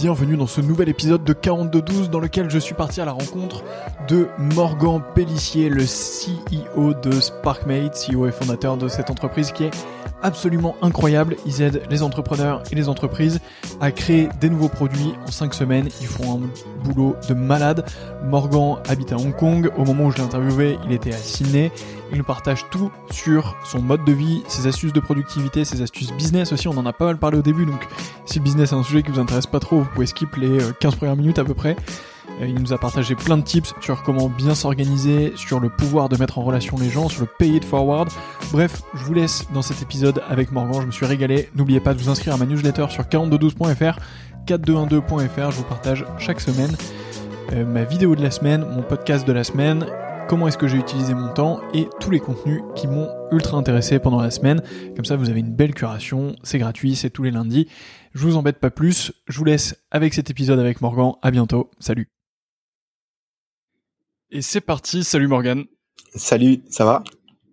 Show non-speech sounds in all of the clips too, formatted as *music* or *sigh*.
bienvenue dans ce nouvel épisode de 4212 dans lequel je suis parti à la rencontre de Morgan Pellissier, le CEO de SparkMate, CEO et fondateur de cette entreprise qui est absolument incroyable. Ils aident les entrepreneurs et les entreprises à créer des nouveaux produits en 5 semaines. Ils font un boulot de malade. Morgan habite à Hong Kong. Au moment où je l'ai interviewé, il était à Sydney. Il nous partage tout sur son mode de vie, ses astuces de productivité, ses astuces business aussi. On en a pas mal parlé au début, donc si le business est un sujet qui vous intéresse pas trop, vous pouvez skip les 15 euh, premières minutes à peu près. Euh, il nous a partagé plein de tips sur comment bien s'organiser, sur le pouvoir de mettre en relation les gens, sur le pay it forward. Bref, je vous laisse dans cet épisode avec Morgan, je me suis régalé. N'oubliez pas de vous inscrire à ma newsletter sur 4212.fr, 4212.fr, je vous partage chaque semaine euh, ma vidéo de la semaine, mon podcast de la semaine, comment est-ce que j'ai utilisé mon temps et tous les contenus qui m'ont ultra intéressé pendant la semaine. Comme ça, vous avez une belle curation, c'est gratuit, c'est tous les lundis. Je vous embête pas plus, je vous laisse avec cet épisode avec Morgan. À bientôt, salut. Et c'est parti, salut Morgan. Salut, ça va?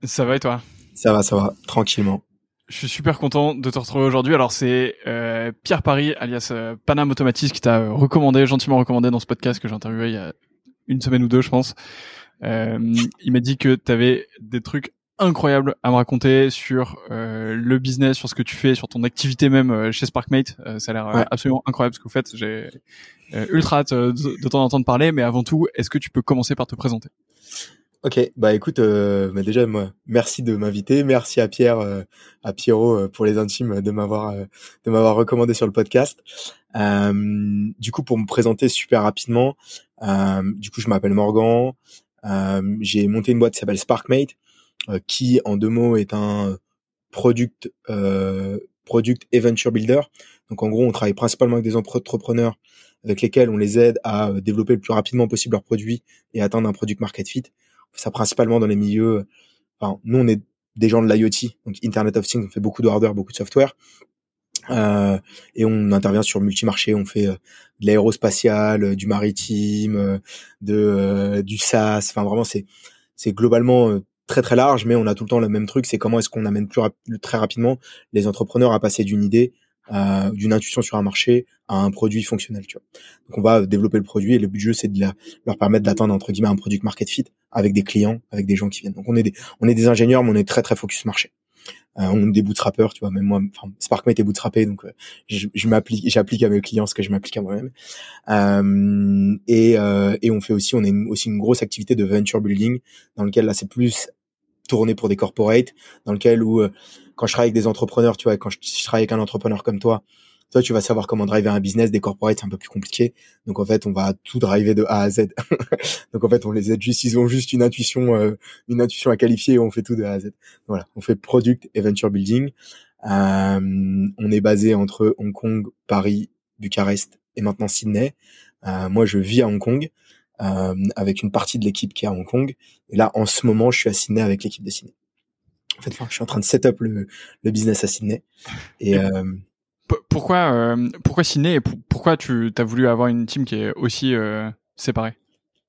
Ça va et toi? Ça va, ça va, tranquillement. Je suis super content de te retrouver aujourd'hui. Alors c'est euh, Pierre Paris, alias euh, Panam Automatis, qui t'a recommandé, gentiment recommandé dans ce podcast que j'ai interviewé il y a une semaine ou deux, je pense. Euh, il m'a dit que tu avais des trucs incroyables à me raconter sur euh, le business, sur ce que tu fais, sur ton activité même euh, chez SparkMate. Euh, ça a l'air absolument incroyable ce que vous faites. J'ai ultra hâte de, de t'en entendre parler, mais avant tout, est-ce que tu peux commencer par te présenter? Ok, bah écoute, euh, bah déjà moi, merci de m'inviter, merci à Pierre, à Pierrot pour les intimes de m'avoir de m'avoir recommandé sur le podcast. du coup, pour me présenter super rapidement, du coup, je m'appelle Morgan, euh, j'ai monté une boîte qui s'appelle SparkMate, euh, qui en deux mots est un product euh, product et builder. Donc en gros, on travaille principalement avec des entrepreneurs avec lesquels on les aide à développer le plus rapidement possible leurs produits et atteindre un product market fit. On fait ça principalement dans les milieux. Enfin, nous, on est des gens de l'IoT, donc Internet of Things. On fait beaucoup de hardware, beaucoup de software. Euh, et on intervient sur multi-marché, on fait euh, de l'aérospatial, euh, du maritime, de du SaaS. Enfin vraiment c'est c'est globalement très très large, mais on a tout le temps le même truc, c'est comment est-ce qu'on amène plus très rapidement les entrepreneurs à passer d'une idée, euh, d'une intuition sur un marché à un produit fonctionnel. Tu vois. Donc on va développer le produit et le but du jeu c'est de leur permettre d'atteindre entre guillemets un produit market fit avec des clients, avec des gens qui viennent. Donc on est des on est des ingénieurs, mais on est très très focus marché. Euh, on est des bootstrappers, tu vois, même moi, enfin, SparkMate est bootstrappé, donc euh, je, je m'applique, j'applique à mes clients ce que je m'applique à moi-même. Euh, et, euh, et on fait aussi, on est aussi une grosse activité de venture building, dans lequel là c'est plus tourné pour des corporates, dans lequel où quand je travaille avec des entrepreneurs, tu vois, quand je, travaille avec un entrepreneur comme toi, toi, tu vas savoir comment driver un business. Des corporates, c'est un peu plus compliqué. Donc, en fait, on va tout driver de A à Z. *laughs* Donc, en fait, on les aide juste. Ils ont juste une intuition, euh, une intuition à qualifier et on fait tout de A à Z. Voilà. On fait product et venture building. Euh, on est basé entre Hong Kong, Paris, Bucarest et maintenant Sydney. Euh, moi, je vis à Hong Kong. Euh, avec une partie de l'équipe qui est à Hong Kong. Et là, en ce moment, je suis à Sydney avec l'équipe de Sydney. En fait, je suis en train de set up le, le business à Sydney. Et, euh, pourquoi, euh, pourquoi Sydney et pourquoi tu as voulu avoir une team qui est aussi euh, séparée?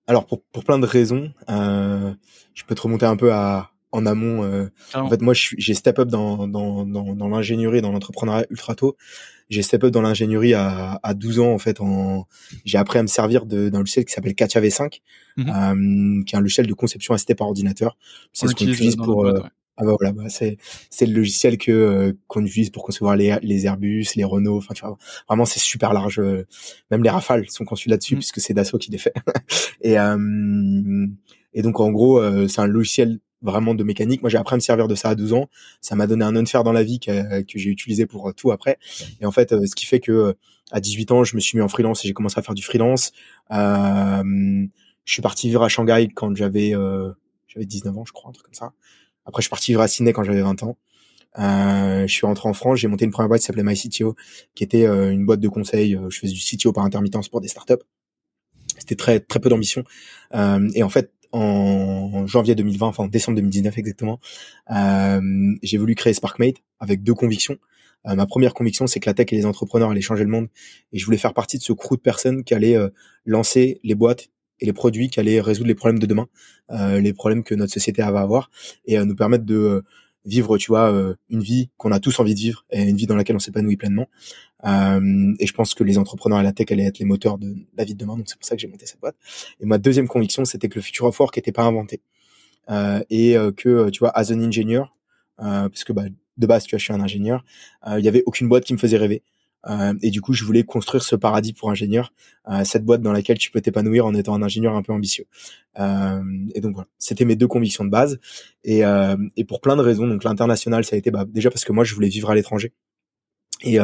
Alors pour, pour plein de raisons, euh, je peux te remonter un peu à en amont. Euh, en fait, moi, j'ai step up dans dans dans, dans l'ingénierie, dans l'entrepreneuriat ultra tôt. J'ai step up dans l'ingénierie à, à 12 ans en fait. En j'ai appris à me servir d'un logiciel qui s'appelle Katia V5, mhm. euh, qui est un logiciel de conception assistée par ordinateur. C'est ce qu'on utilise pour ah bah voilà, bah c'est c'est le logiciel que euh, qu'on utilise pour concevoir les les Airbus, les Renault. Enfin, tu vois, vraiment c'est super large. Euh, même les Rafales sont conçus là-dessus mmh. puisque c'est Dassault qui les fait. *laughs* et euh, et donc en gros, c'est un logiciel vraiment de mécanique. Moi, j'ai appris à me servir de ça à 12 ans. Ça m'a donné un unfair dans la vie que, que j'ai utilisé pour tout après. Et en fait, ce qui fait que à 18 ans, je me suis mis en freelance et j'ai commencé à faire du freelance. je suis parti vivre à Shanghai quand j'avais j'avais 19 ans, je crois, un truc comme ça. Après, je suis parti vivre à quand j'avais 20 ans. Euh, je suis rentré en France, j'ai monté une première boîte qui s'appelait MyCTO, qui était euh, une boîte de conseil. Euh, je faisais du CTO par intermittence pour des startups. C'était très très peu d'ambition. Et en fait, en janvier 2020, enfin en décembre 2019 exactement, j'ai voulu créer SparkMate avec deux convictions. ma première conviction, c'est que la tech et les entrepreneurs allaient changer le monde, et je voulais faire partie de ce crew de personnes qui allaient lancer les boîtes et les produits qui allaient résoudre les problèmes de demain, euh, les problèmes que notre société va avoir, et euh, nous permettre de vivre, tu vois, une vie qu'on a tous envie de vivre et une vie dans laquelle on s'épanouit pleinement. et je pense que les entrepreneurs à la tech allaient être les moteurs de la vie de demain. Donc c'est pour ça que j'ai monté cette boîte. Et ma deuxième conviction, c'était que le future of work n'était pas inventé et que, tu vois, as an engineer, parce que bah, de base, tu vois, je suis un ingénieur, il y avait aucune boîte qui me faisait rêver. Euh, et du coup, je voulais construire ce paradis pour ingénieurs, euh, cette boîte dans laquelle tu peux t'épanouir en étant un ingénieur un peu ambitieux. Euh, et donc voilà, c'était mes deux convictions de base. Et, pour plein de raisons, donc l'international, ça a été bah, déjà parce que moi, je voulais vivre à l'étranger. Et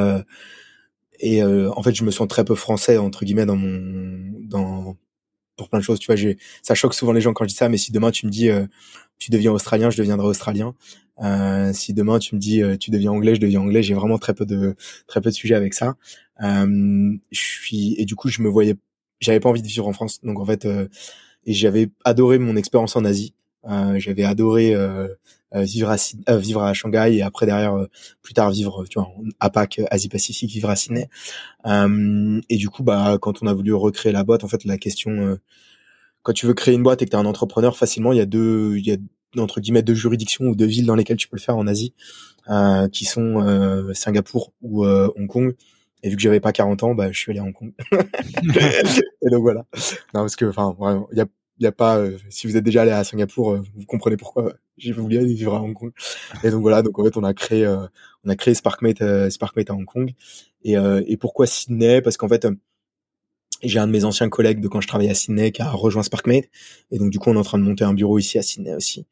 et en fait, je me sens très peu français entre guillemets dans mon dans pour plein de choses. Tu vois, j'ai ça choque souvent les gens quand je dis ça, mais si demain tu me dis tu deviens australien, je deviendrai australien. Euh, si demain tu me dis euh, tu deviens anglais, je deviens anglais. J'ai vraiment très peu de très peu de sujets avec ça. Euh, je suis et du coup je me voyais, j'avais pas envie de vivre en France. Donc en fait, euh, et j'avais adoré mon expérience en Asie. J'avais adoré vivre à vivre à Shanghai et après derrière plus tard vivre tu vois à Pâques Asie Pacifique vivre à Sydney et du coup bah quand on a voulu recréer la boîte en fait la question quand tu veux créer une boîte et que tu es un entrepreneur facilement il y a deux il y a entre guillemets de juridictions ou de villes dans lesquelles tu peux le faire en Asie, euh, qui sont euh, Singapour ou euh, Hong Kong. Et vu que j'avais pas 40 ans, bah je suis allé à Hong Kong. *laughs* *laughs* et donc voilà. Non parce que enfin vraiment, il y a y a pas si vous êtes déjà allé à Singapour, vous comprenez pourquoi j'ai voulu aller vivre à Hong Kong. Et donc voilà, donc en fait on a créé on a créé Sparkmate Sparkmate à Hong Kong. Et et pourquoi Sydney? Parce qu'en fait j'ai un de mes anciens collègues de quand je travaillais à Sydney qui a rejoint Sparkmate. Et donc, du coup, on est en train de monter un bureau ici à Sydney aussi.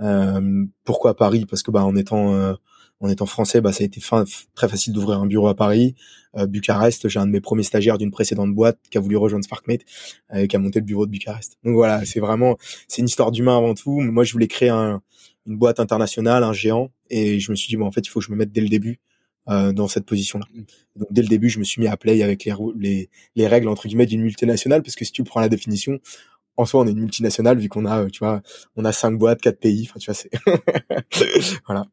Euh, pourquoi Paris? Parce que bah, en étant euh, en étant français, bah, ça a été fin, très facile d'ouvrir un bureau à Paris. Euh, Bucarest, j'ai un de mes premiers stagiaires d'une précédente boîte qui a voulu rejoindre Sparkmate, euh, qui a monté le bureau de Bucarest. Donc voilà, c'est vraiment, c'est une histoire d'humain avant tout. Moi, je voulais créer un, une boîte internationale, un géant, et je me suis dit bon, en fait, il faut que je me mette dès le début euh, dans cette position-là. Mm. Donc dès le début, je me suis mis à play avec les, les, les règles entre guillemets d'une multinationale, parce que si tu prends la définition, en soi, on est une multinationale vu qu'on a, tu vois, on a cinq boîtes, quatre pays. Enfin, tu vois, c'est *laughs* voilà.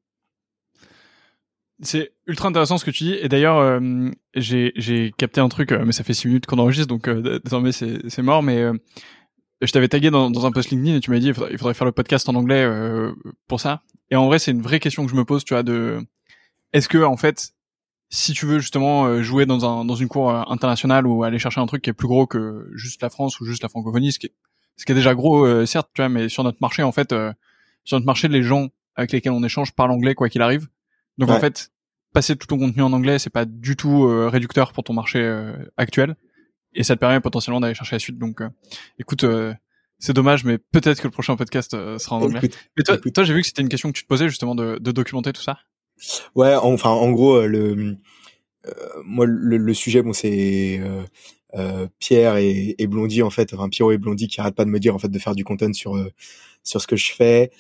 C'est ultra intéressant ce que tu dis. Et d'ailleurs, euh, j'ai, capté un truc, euh, mais ça fait six minutes qu'on enregistre, donc euh, désormais c'est, mort. Mais je t'avais tagué dans, dans, un post LinkedIn et tu m'as dit il faudrait, il faudrait, faire le podcast en anglais pour ça. Et en vrai, c'est une vraie question que je me pose, tu vois, de est-ce que en fait, si tu veux justement euh, jouer dans un dans une cour euh, internationale ou aller chercher un truc qui est plus gros que juste la France ou juste la francophonie, ce qui est, ce qui est déjà gros euh, certes, tu vois, mais sur notre marché en fait, sur notre marché, les gens avec lesquels on échange parlent anglais quoi qu'il arrive. Donc en fait, passer tout ton contenu en anglais, c'est pas du tout réducteur pour ton marché actuel et ça te permet potentiellement d'aller chercher la suite. Donc écoute. c'est dommage, mais peut-être que le prochain podcast sera en anglais. mais toi, toi j'ai vu que c'était une question que tu te posais justement de, de documenter tout ça. Ouais, enfin, en gros, euh, le, euh, moi, le, le, sujet, bon, c'est euh, euh, Pierre et, et, Blondie, en fait, enfin, Pierrot et Blondie qui arrêtent pas de me dire, en fait, de faire du content sur, sur ce que je fais.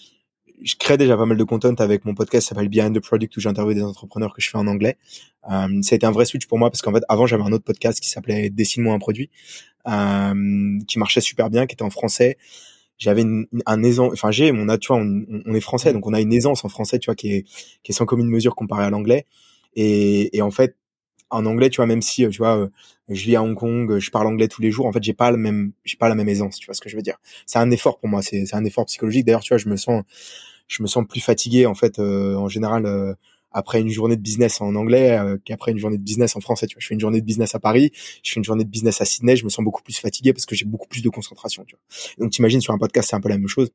Je crée déjà pas mal de content avec mon podcast qui s'appelle Behind the Product où j'interviewe des entrepreneurs que je fais en anglais. Euh, ça a été un vrai switch pour moi parce qu'en fait, avant, j'avais un autre podcast qui s'appelait Dessine-moi un produit, euh, qui marchait super bien, qui était en français j'avais un aisance enfin j'ai mon tu vois on, on, est français donc on a une aisance en français tu vois qui est qui est sans commune mesure comparé à l'anglais et, et en fait en anglais tu vois même si tu vois je vis à Hong Kong je parle anglais tous les jours en fait j'ai pas le même j'ai pas la même aisance tu vois ce que je veux dire c'est un effort pour moi c'est un effort psychologique d'ailleurs tu vois je me sens je me sens plus fatigué en fait euh, en général euh, après une journée de business en anglais euh, qu'après une journée de business en français. Tu vois, je fais une journée de business à Paris, je fais une journée de business à Sydney, je me sens beaucoup plus fatigué parce que j'ai beaucoup plus de concentration. Tu vois. Donc t'imagines sur un podcast c'est un peu la même chose.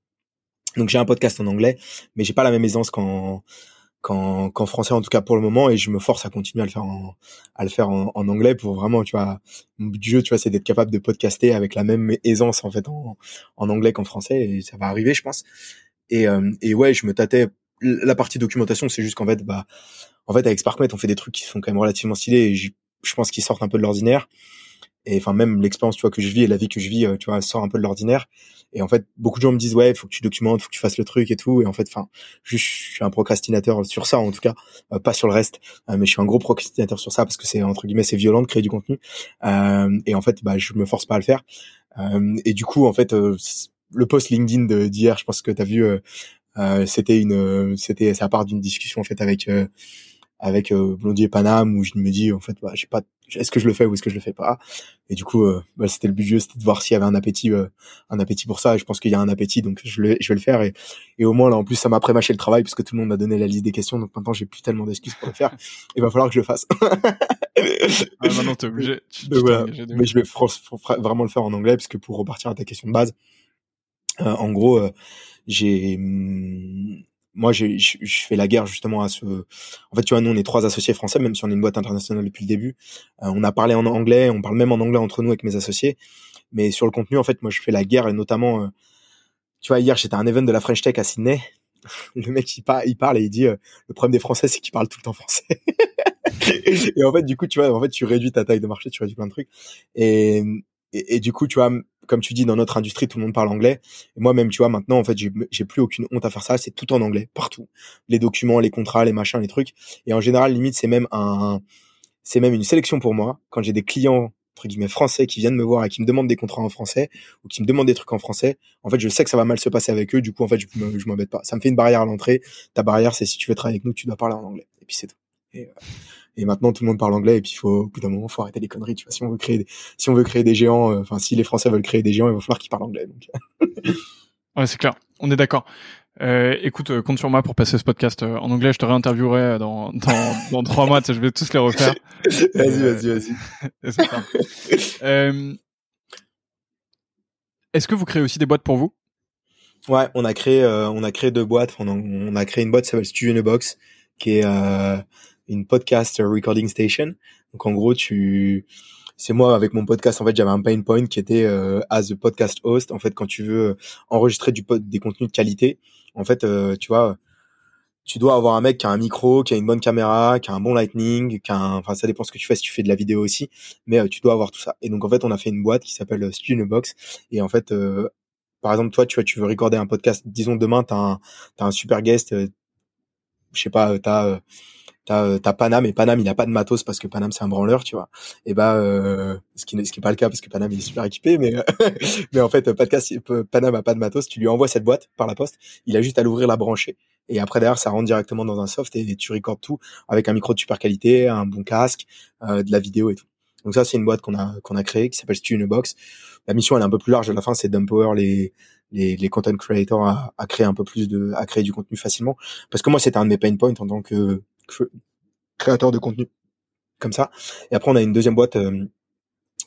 Donc j'ai un podcast en anglais, mais j'ai pas la même aisance qu'en qu'en français en tout cas pour le moment et je me force à continuer à le faire en à le faire en, anglais pour vraiment tu vois mon du jeu tu vois c'est d'être capable de podcaster avec la même aisance en fait en, en anglais qu'en français et ça va arriver je pense et euh, et ouais je me tâtais la partie documentation, c'est juste qu'en fait, bah, en fait, avec SparkMate, on fait des trucs qui sont quand même relativement stylés et je, pense qu'ils sortent un peu de l'ordinaire. Et enfin, même l'expérience, tu vois, que je vis et la vie que je vis, euh, tu vois, sort un peu de l'ordinaire. Et en fait, beaucoup de gens me disent, ouais, faut que tu documentes, faut que tu fasses le truc et tout. Et en fait, enfin, je, suis un procrastinateur sur ça, en tout cas, euh, pas sur le reste, euh, mais je suis un gros procrastinateur sur ça parce que c'est, entre guillemets, c'est violent de créer du contenu. et en fait, bah, je me force pas à le faire. et du coup, en fait, le post LinkedIn d'hier, je pense que tu as vu, euh, c'était une, c'était ça part d'une discussion en fait avec euh, avec euh, Blondie et Paname où je me dis en fait bah, j'ai pas est-ce que je le fais ou est-ce que je le fais pas? Et du coup euh, bah, c'était le but du jeu c'était de voir s'il y avait un appétit euh, un appétit pour ça. Et je pense qu'il y a un appétit donc je, le, je vais le faire. Et, et au moins là en plus ça m'a prémâché le travail puisque tout le monde m'a donné la liste des questions. Donc maintenant j'ai plus tellement d'excuses pour le faire. *laughs* Il va falloir que je le fasse. Ah, maintenant t'es obligé. *laughs* Mais je vais vraiment le faire en anglais parce que pour repartir à ta question de base en gros j'ai hum, moi, je, fais la guerre justement à ce. En fait, tu vois, nous, on est trois associés français, même si on est une boîte internationale depuis le début. Euh, on a parlé en anglais, on parle même en anglais entre nous avec mes associés. Mais sur le contenu, en fait, moi, je fais la guerre et notamment, euh, tu vois, hier, j'étais à un event de la French Tech à Sydney. *laughs* Le mec, il, il parle et il dit euh, le problème des Français, c'est qu'ils parlent tout le temps français. *laughs* et en fait, du coup, tu vois, en fait, tu réduis ta taille de marché, tu réduis plein de trucs. Et, et, et du coup, tu vois, comme tu dis, dans notre industrie, tout le monde parle anglais. Et moi, même, tu vois, maintenant, en fait, j'ai plus aucune honte à faire ça. C'est tout en anglais, partout. Les documents, les contrats, les machins, les trucs. Et en général, limite, c'est même un, c'est même une sélection pour moi. Quand j'ai des clients, entre guillemets, français qui viennent me voir et qui me demandent des contrats en français ou qui me demandent des trucs en français, en fait, je sais que ça va mal se passer avec eux. Du coup, en fait, je, je m'embête pas. Ça me fait une barrière à l'entrée. Ta barrière, c'est si tu veux travailler avec nous, tu dois parler en anglais. Et puis, c'est tout. Euh, et maintenant tout le monde parle anglais et puis il faut au bout d'un moment faut arrêter les conneries tu vois si on veut créer des, si on veut créer des géants euh, enfin si les français veulent créer des géants il va falloir qu'ils parlent anglais donc *laughs* ouais c'est clair on est d'accord euh, écoute, euh, compte sur moi pour passer ce podcast euh, en anglais. Je te réinterviewerai dans, dans, dans trois mois. Je vais tous les refaire. *laughs* vas-y, vas-y, *laughs* vas-y. euh, Est-ce que vous créez aussi des boîtes pour vous? Ouais, on a créé, on a créé deux boîtes. On a, on a créé une boîte qui s'appelle Studio Box, qui est une podcast recording station. Donc en gros, tu c'est moi avec mon podcast en fait j'avais un pain point qui était euh, as a podcast host. En fait quand tu veux enregistrer du des contenus de qualité en fait euh, tu vois tu dois avoir un mec qui a un micro qui a une bonne caméra qui a un bon lightning qui a un... enfin ça dépend ce que tu fais si tu fais de la vidéo aussi mais euh, tu dois avoir tout ça. Et donc en fait on a fait une boîte qui s'appelle Studio Box. Et en fait par exemple toi tu vois tu veux recorder un podcast disons demain t'as un t'as un super guest je sais pas t'as t'as euh, t'as Panam et Panam il a pas de matos parce que Panam c'est un branleur tu vois. Et bah euh, ce qui n'est ce qui est pas le cas parce que Panam il est super équipé mais *laughs* mais en fait podcast Panam a pas de matos. Tu lui envoies cette boîte par la poste il a juste à l'ouvrir la brancher. Et après derrière ça rentre directement dans un soft et, tu recordes tout avec un micro de super qualité un bon casque euh, de la vidéo et tout. Donc ça c'est une boîte qu'on a qu'on a créée qui s'appelle Studio Box. La mission elle est un peu plus large. À la fin c'est d'empower les les, les content creators à, à créer un peu plus de à créer du contenu facilement. Parce que moi c'était un de mes pain points en tant que créateur de contenu comme ça. Et après, on a une deuxième boîte euh,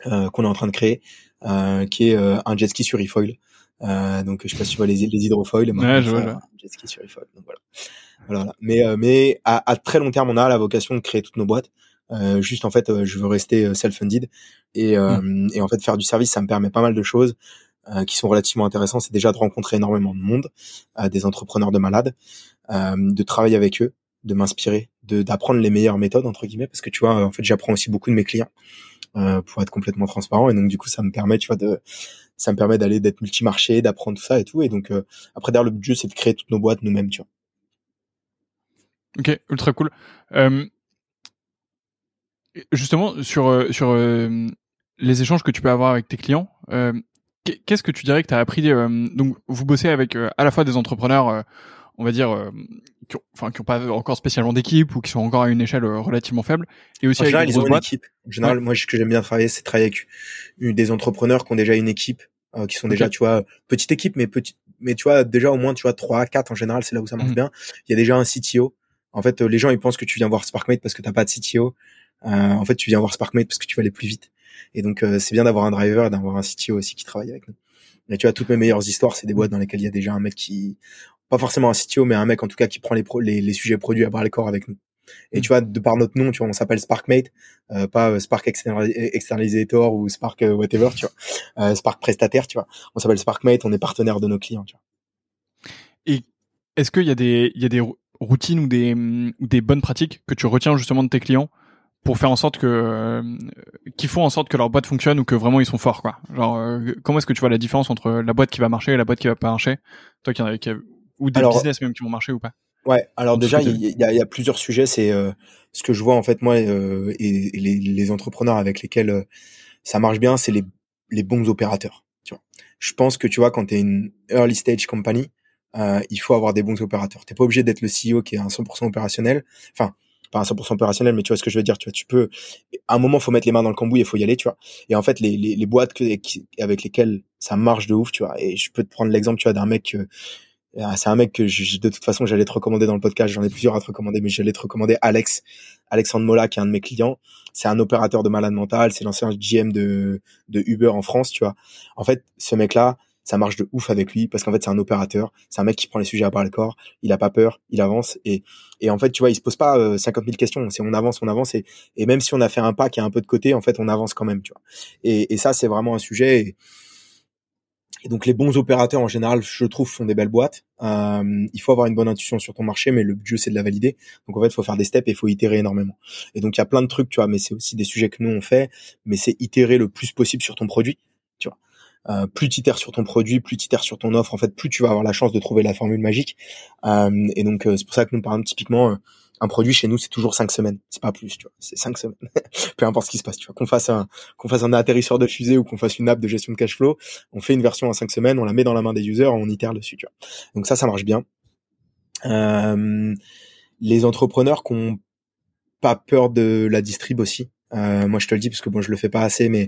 euh, qu'on est en train de créer, euh, qui est un jet ski sur e-foil. donc, je sais pas si tu vois les, les hydrofoils. Ouais, je vois, un jet ski sur e-foil. Donc voilà. voilà. Mais, mais à, à, très long terme, on a la vocation de créer toutes nos boîtes. Euh, juste en fait, je veux rester self-funded et, mmh. et en fait faire du service, ça me permet pas mal de choses qui sont relativement intéressantes. C'est déjà de rencontrer énormément de monde, des entrepreneurs de malades, de travailler avec eux, de m'inspirer, de d'apprendre les meilleures méthodes entre guillemets, parce que tu vois, en fait, j'apprends aussi beaucoup de mes clients euh, pour être complètement transparent, et donc du coup, ça me permet, tu vois, de ça me permet d'aller d'être multimarché, d'apprendre tout ça et tout, et donc euh, après derrière le but c'est de créer toutes nos boîtes nous-mêmes, tu vois. Ok, ultra cool. Euh, justement sur sur les échanges que tu peux avoir avec tes clients. Qu'est-ce que tu dirais que tu as appris Donc, vous bossez avec à la fois des entrepreneurs on va dire, euh, qui ont, enfin, qui ont pas encore spécialement d'équipe ou qui sont encore à une échelle euh, relativement faible. Et aussi en général, ils ont une équipe. En général, moi, ce que j'aime bien travailler, c'est travailler avec des entrepreneurs qui ont déjà une équipe, euh, qui sont déjà, tu vois, petite équipe, mais petite, mais tu vois, déjà au moins, tu vois, trois, quatre en général, c'est là où ça marche mhm. bien. Il y a déjà un CTO. En fait, les gens, ils pensent que tu viens voir Sparkmate parce que t'as pas de CTO. en fait, tu viens voir Sparkmate parce que tu vas aller plus vite. Et donc, c'est bien d'avoir un driver et d'avoir un CTO aussi qui travaille avec nous. Et tu vois, toutes mes meilleures histoires, c'est des boîtes dans lesquelles il y a déjà un mec qui, pas forcément un CTO, mais un mec en tout cas qui prend les, les, les, sujets produits à bras le corps avec nous. Et tu vois, de par notre nom, tu vois, on s'appelle Sparkmate, euh, pas euh, Spark Externalisator ou Spark euh, whatever, tu vois, euh, Spark prestataire, tu vois. On s'appelle Sparkmate, on est partenaire de nos clients, tu vois. Et est-ce qu'il y a des, il y a des routines ou des, ou des bonnes pratiques que tu retiens justement de tes clients pour faire en sorte que euh, qu'ils font en sorte que leur boîte fonctionne ou que vraiment ils sont forts quoi? Genre comment est-ce que tu vois la différence entre la boîte qui va marcher et la boîte qui va pas marcher? Toi qui, qui, ou des business même qui vont marcher ou pas Ouais, alors déjà il y, a, y, a, plusieurs sujets. C'est euh, ce que je vois en fait moi euh, et, les, les, entrepreneurs avec lesquels euh, ça marche bien, c'est les, les bons opérateurs. Tu vois, je pense que tu vois quand tu es une early stage company, il faut avoir des bons opérateurs. T'es pas obligé d'être le CEO qui est un 100% opérationnel. Enfin, pas à 100% opérationnel, mais tu vois ce que je veux dire. Tu vois, tu peux, à un moment, faut mettre les mains dans le cambouis, il faut y aller, tu vois. Et en fait, les, les, les boîtes que, avec lesquelles ça marche de ouf, tu vois. Et je peux te prendre l'exemple, tu vois, d'un mec, euh, c'est un mec que je, de toute façon, j'allais te recommander dans le podcast. J'en ai plusieurs à te recommander, mais j'allais te recommander Alex, Alexandre Mola, qui est un de mes clients. C'est un opérateur de malade mental. C'est l'ancien GM de, de Uber en France, tu vois. En fait, ce mec-là, ça marche de ouf avec lui parce qu'en fait c'est un opérateur, c'est un mec qui prend les sujets à part le corps, il a pas peur, il avance et et en fait tu vois il se pose pas euh, 50 000 questions, c'est on avance, on avance et, même si on a fait un pas qui est un peu de côté, en fait on avance quand même, tu vois. Et, ça c'est vraiment un sujet. Et, et, donc les bons opérateurs en général, je trouve, font des belles boîtes. Euh, il faut avoir une bonne intuition sur ton marché, mais le but c'est de la valider. Donc en fait, il faut faire des steps et il faut itérer énormément. Et donc il y a plein de trucs, tu vois, mais c'est aussi des sujets que nous on fait, mais c'est itérer le plus possible sur ton produit, tu vois. Euh, plus tu sur ton produit, plus tu sur ton offre, en fait, plus tu vas avoir la chance de trouver la formule magique. Euh, et donc, euh, c'est pour ça que nous, par exemple, typiquement, un produit chez nous, c'est toujours cinq semaines. C'est pas plus, tu vois. C'est cinq semaines. *laughs* Peu importe ce qui se passe, tu vois. Qu'on fasse un, qu'on fasse un atterrisseur de fusée ou qu'on fasse une app de gestion de cash flow, on fait une version en cinq semaines, on la met dans la main des users, on itère dessus, tu vois. Donc ça, ça marche bien. les entrepreneurs qui ont pas peur de la distrib aussi. moi, je te le dis parce que bon, je le fais pas assez, mais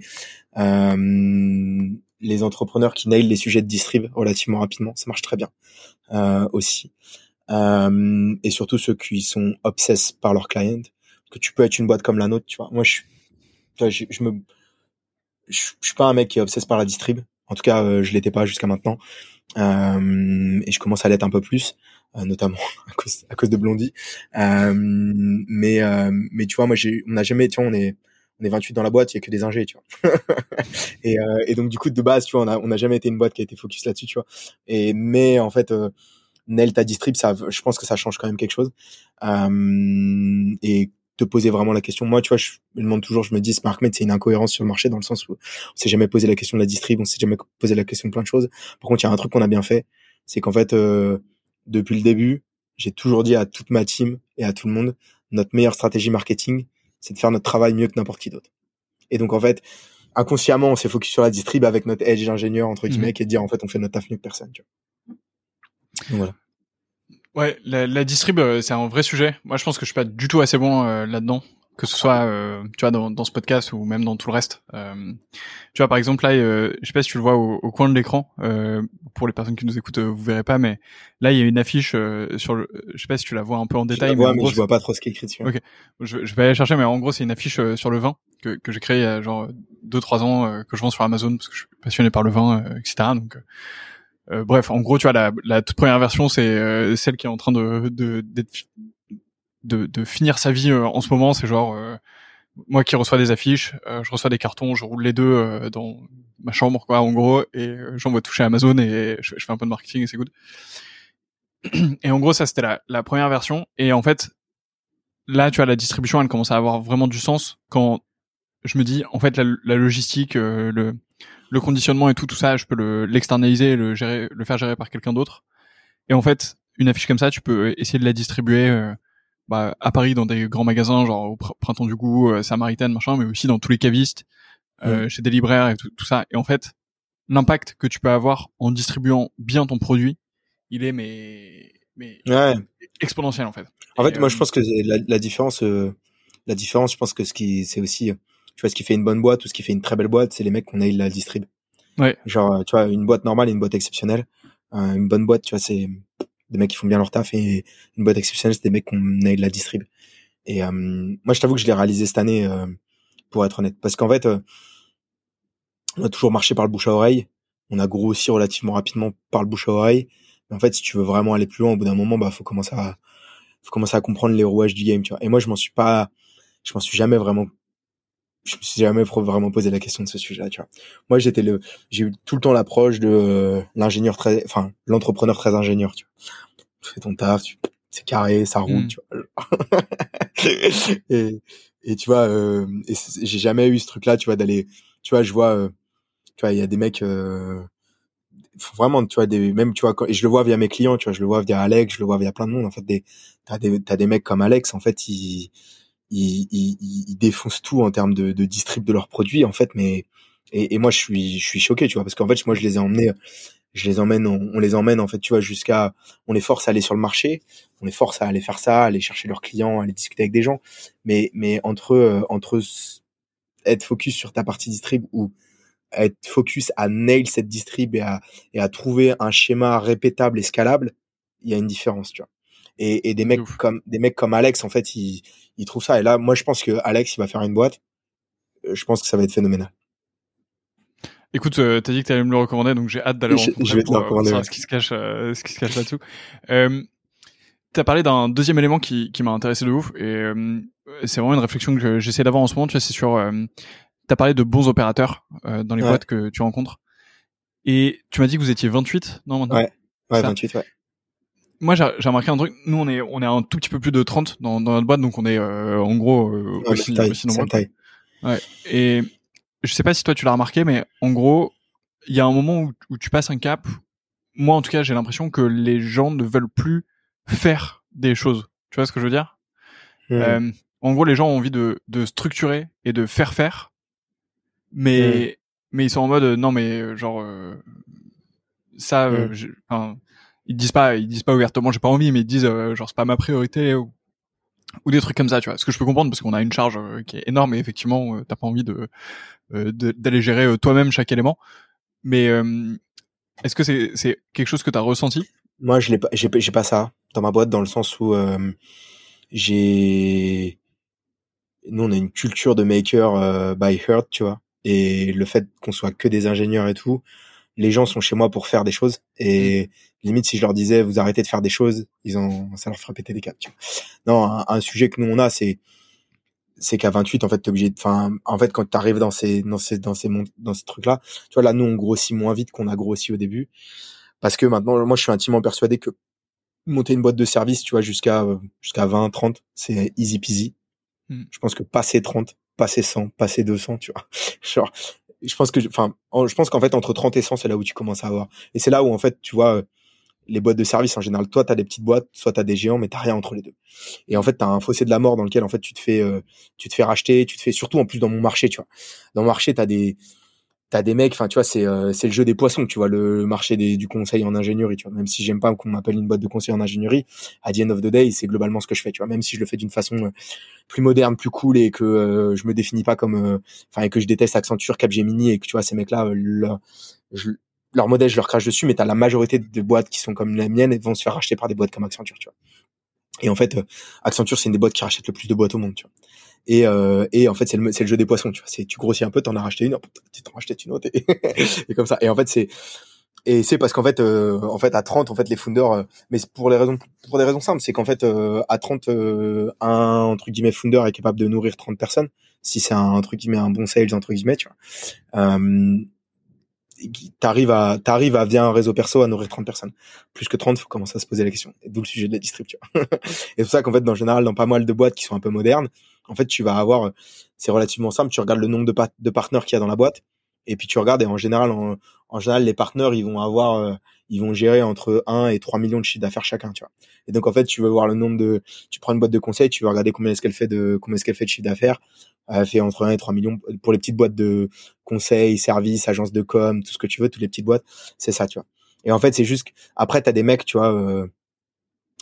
les entrepreneurs qui nailent les sujets de distrib relativement rapidement, ça marche très bien euh, aussi. Euh, et surtout ceux qui sont obsesses par leurs clients, que tu peux être une boîte comme la nôtre, tu vois. Moi, je, je, je me, je, suis pas un mec qui est obsesse par la distrib. En tout cas, euh, je l'étais pas jusqu'à maintenant. Euh, et je commence à l'être un peu plus, euh, notamment *laughs* à cause, de Blondie. Mais, mais tu vois, moi, j'ai, on n'a jamais, tu vois, on est, on est 28 dans la boîte, il y a que des ingés, tu vois. *laughs* et, et, donc du coup de base, tu vois, on a on a jamais été une boîte qui a été focus là-dessus, tu vois. Et mais en fait, Nel ta distrib, ça, je pense que ça change quand même quelque chose. Euh, et te poser vraiment la question. Moi, tu vois, je me demande toujours, je me dis, SmartMed, c'est une incohérence sur le marché dans le sens où on s'est jamais posé la question de la distrib, on s'est jamais posé la question de plein de choses. Par contre, il y a un truc qu'on a bien fait, c'est qu'en fait, euh, depuis le début, j'ai toujours dit à toute ma team et à tout le monde, notre meilleure stratégie marketing, c'est de faire notre travail mieux que n'importe qui d'autre. Et donc en fait, inconsciemment, on s'est focus sur la distrib avec notre edge d'ingénieur entre guillemets, mmh. et dire en fait on fait notre taf mieux que personne. Tu vois. Donc voilà. Ouais, la, la distrib, euh, c'est un vrai sujet. Moi, je pense que je suis pas du tout assez bon euh, là-dedans. Que ce soit euh, tu vois dans, dans, ce podcast ou même dans tout le reste. Euh, tu vois par exemple là euh, je sais pas si tu le vois au, au coin de l'écran euh, pour les personnes qui nous écoutent vous verrez pas mais là il y a une affiche sur le je sais pas si tu la vois un peu en détail je la vois, mais, je vois pas trop ce qui est écrit dessus. Ok. Je, je, vais aller chercher mais en gros c'est une affiche sur le vin que, que j'ai créé il y a genre deux trois ans que je vends sur Amazon parce que je suis passionné par le vin etc donc bref en gros tu vois la, la toute première version c'est celle qui est en train de d'être de, de finir sa vie euh, en ce moment. C'est genre euh, moi qui reçois des affiches, euh, je reçois des cartons, je roule les deux dans ma chambre, quoi, en gros, et j'envoie toucher Amazon et je, fais un peu de marketing et c'est good. *clears throat* Et en gros, ça c'était la, la première version. Et en fait, là, tu vois, la distribution, elle commence à avoir vraiment du sens quand je me dis, en fait, la, la logistique, le, le conditionnement et tout, tout ça, je peux le l'externaliser, le gérer, le faire gérer par quelqu'un d'autre. Et en fait, une affiche comme ça, tu peux essayer de la distribuer bah, à Paris dans des grands magasins, genre au Printemps du Goût, euh, Samaritaine, machin, mais aussi dans tous les cavistes, euh, chez des libraires et tout, tout, ça. Et en fait, l'impact que tu peux avoir en distribuant bien ton produit, il est mais mais ouais. exponentiel en fait. En fait, moi je euh, pense que la, la différence, euh, la différence, je pense que ce qui c'est aussi, tu vois, ce qui fait une bonne boîte ou ce qui fait une très belle boîte, c'est les mecs qu'on aille la distrib. Ouais. Genre, tu vois, une boîte normale et une boîte exceptionnelle. une bonne boîte, tu vois, c'est des mecs qui font bien leur taf et une boîte exceptionnelle, c'est des mecs qu'on aille la distrib. Et euh, moi, je t'avoue que je l'ai réalisé cette année, euh, pour être honnête, parce qu'en fait, euh, on a toujours marché par le bouche à oreille, on a grossi relativement rapidement par le bouche à oreille. Mais en fait, si tu veux vraiment aller plus loin, au bout d'un moment, bah, faut commencer à, faut commencer à comprendre les rouages du game, tu vois. Et moi, je m'en suis pas, je m'en suis jamais vraiment je me suis jamais vraiment posé la question de ce sujet-là, tu vois. Moi, j'étais le, j'ai eu tout le temps l'approche de euh, l'ingénieur très, enfin, l'entrepreneur très ingénieur, tu vois. Tu fais ton taf, tu, c'est carré, ça roule, mm. tu vois. *laughs* et, et tu vois, euh, j'ai jamais eu ce truc-là, tu vois, d'aller, tu vois, je vois, euh, tu vois, il y a des mecs, euh, vraiment, tu vois, des, même, tu vois, et je le vois via mes clients, tu vois, je le vois via Alex, je le vois via plein de monde, en fait, des, t'as des, t'as des mecs comme Alex, en fait, ils, ils, ils, défoncent tout en termes de, de distrib de leurs produits en fait mais et, et, moi je suis je suis choqué tu vois parce qu'en fait moi je les ai emmenés je les emmène, on, les emmène en fait, tu vois, jusqu'à, on les force à aller sur le marché, on les force à aller faire ça, aller chercher leurs clients, aller discuter avec des gens. Mais, mais entre, euh, entre être focus sur ta partie distrib ou être focus à nail cette distrib et à, et à trouver un schéma répétable et scalable, il y a une différence, tu vois. Et, et des mecs comme des mecs comme Alex, en fait, ils, ils trouvent ça. Et là, moi, je pense que Alex, il va faire une boîte. Euh, je pense que ça va être phénoménal. Écoute, euh, t'as dit que t'allais me le recommander, donc j'ai hâte d'aller je, vais te le recommander, ce qui se cache, euh, ce qui se cache là-dessous. Euh, t'as parlé d'un deuxième élément qui, qui m'a intéressé de ouf, et euh, c'est vraiment une réflexion que j'essaie d'avoir en ce moment. Tu vois, c'est sur. Euh, t'as parlé de bons opérateurs dans les boîtes que tu rencontres, et tu m'as dit que vous étiez 28, non maintenant? Ouais, ouais, 28, ouais. Moi, j'ai remarqué un truc. Nous, on est, on est un tout petit peu plus de 30 dans, dans notre boîte, donc on est en gros aussi, taille, aussi nombreux. Ouais. Et je sais pas si toi tu l'as remarqué, mais en gros, il y a un moment où, tu passes un cap. Moi, en tout cas, j'ai l'impression que les gens ne veulent plus faire des choses. Tu vois ce que je veux dire? Mmh. euh, En gros, les gens ont envie de, de structurer et de faire faire, mais mmh. mais ils sont en mode non, mais genre euh, ça, euh, mmh. enfin, ils disent pas, ils disent pas ouvertement, j'ai pas envie, mais ils disent genre c'est pas ma priorité ou des trucs comme ça, tu vois. Ce que je peux comprendre parce qu'on a une charge qui est énorme et effectivement, t'as pas envie de euh, d'aller gérer euh, toi-même chaque élément. Mais euh, est-ce que c'est c'est quelque chose que tu as ressenti? Moi, je l'ai pas j'ai pas ça dans ma boîte dans le sens où j'ai nous on a une culture de maker by heart, tu vois. Et le fait qu'on soit que des ingénieurs et tout, les gens sont chez moi pour faire des choses et mmh. limite si je leur disais vous arrêtez de faire des choses, ils ont ça leur ferait péter des câbles. Tu vois. Non, un, un, sujet que nous on a c'est c'est qu'à 28 en fait t'es obligé de enfin en fait quand tu arrives dans ces dans ces dans ces dans ces trucs là tu vois là nous on grossit moins vite qu'on a grossi au début parce que maintenant moi je suis intimement persuadé que monter une boîte de service tu vois jusqu'à jusqu'à 20 30 c'est easy peasy hmm. je pense que passer 30 passer 100 passer 200 tu vois *laughs* genre je pense que enfin je pense qu'en fait entre 30 et 100 c'est là où tu commences à avoir et c'est là où en fait tu vois les boîtes de service en général. Toi, tu as des petites boîtes, soit tu as des géants, mais tu rien entre les deux. Et en fait, tu as un fossé de la mort dans lequel en fait tu te fais euh, tu te fais racheter, tu te fais surtout en plus dans mon marché, tu vois. Dans mon marché, tu as des t'as des mecs, enfin tu vois, c'est euh, c'est le jeu des poissons, tu vois, le, marché des, du conseil en ingénierie, tu vois. Même si j'aime pas qu'on m'appelle une boîte de conseil en ingénierie, à the end of the day, c'est globalement ce que je fais, tu vois. Même si je le fais d'une façon euh, plus moderne, plus cool et que je me définis pas comme, enfin et que je déteste Accenture, Capgemini et que tu vois ces mecs-là, je, leur modèle, je leur crache dessus, mais t'as la majorité des boîtes qui sont comme la mienne et vont se faire racheter par des boîtes comme Accenture, tu vois. Et en fait, euh, Accenture, c'est une des boîtes qui rachète le plus de boîtes au monde, tu vois. Et, euh, et en fait, c'est le, le jeu des poissons, tu vois. C'est, tu grossis un peu, t'en as racheté une, tu t'en rachetais une autre, et, *laughs* et, comme ça. Et en fait, c'est, et c'est parce qu'en fait, euh, en fait, à 30, en fait, les founders, euh, mais pour les raisons, pour des raisons simples, c'est qu'en fait, euh, à 30, un, entre guillemets, founder est capable de nourrir 30 personnes, si c'est un, qui met un bon sales, entre guillemets, tu vois t'arrives à t'arrives à via un réseau perso à nourrir 30 personnes plus que 30 faut commencer à se poser la question d'où le sujet de la distribution *laughs* et c'est pour ça qu'en fait dans général dans pas mal de boîtes qui sont un peu modernes en fait tu vas avoir c'est relativement simple tu regardes le nombre de, de partenaires qu'il y a dans la boîte et puis tu regardes et en général en, en général les partenaires ils vont avoir euh, ils vont gérer entre 1 et 3 millions de chiffres d'affaires chacun tu vois et donc en fait tu veux voir le nombre de tu prends une boîte de conseil tu veux regarder combien est-ce qu'elle fait de combien est-ce qu'elle fait de chiffre d'affaires elle fait entre 1 et 3 millions pour les petites boîtes de conseils, services, agences de com, tout ce que tu veux, toutes les petites boîtes, c'est ça, tu vois. Et en fait, c'est juste après t'as des mecs, tu vois euh,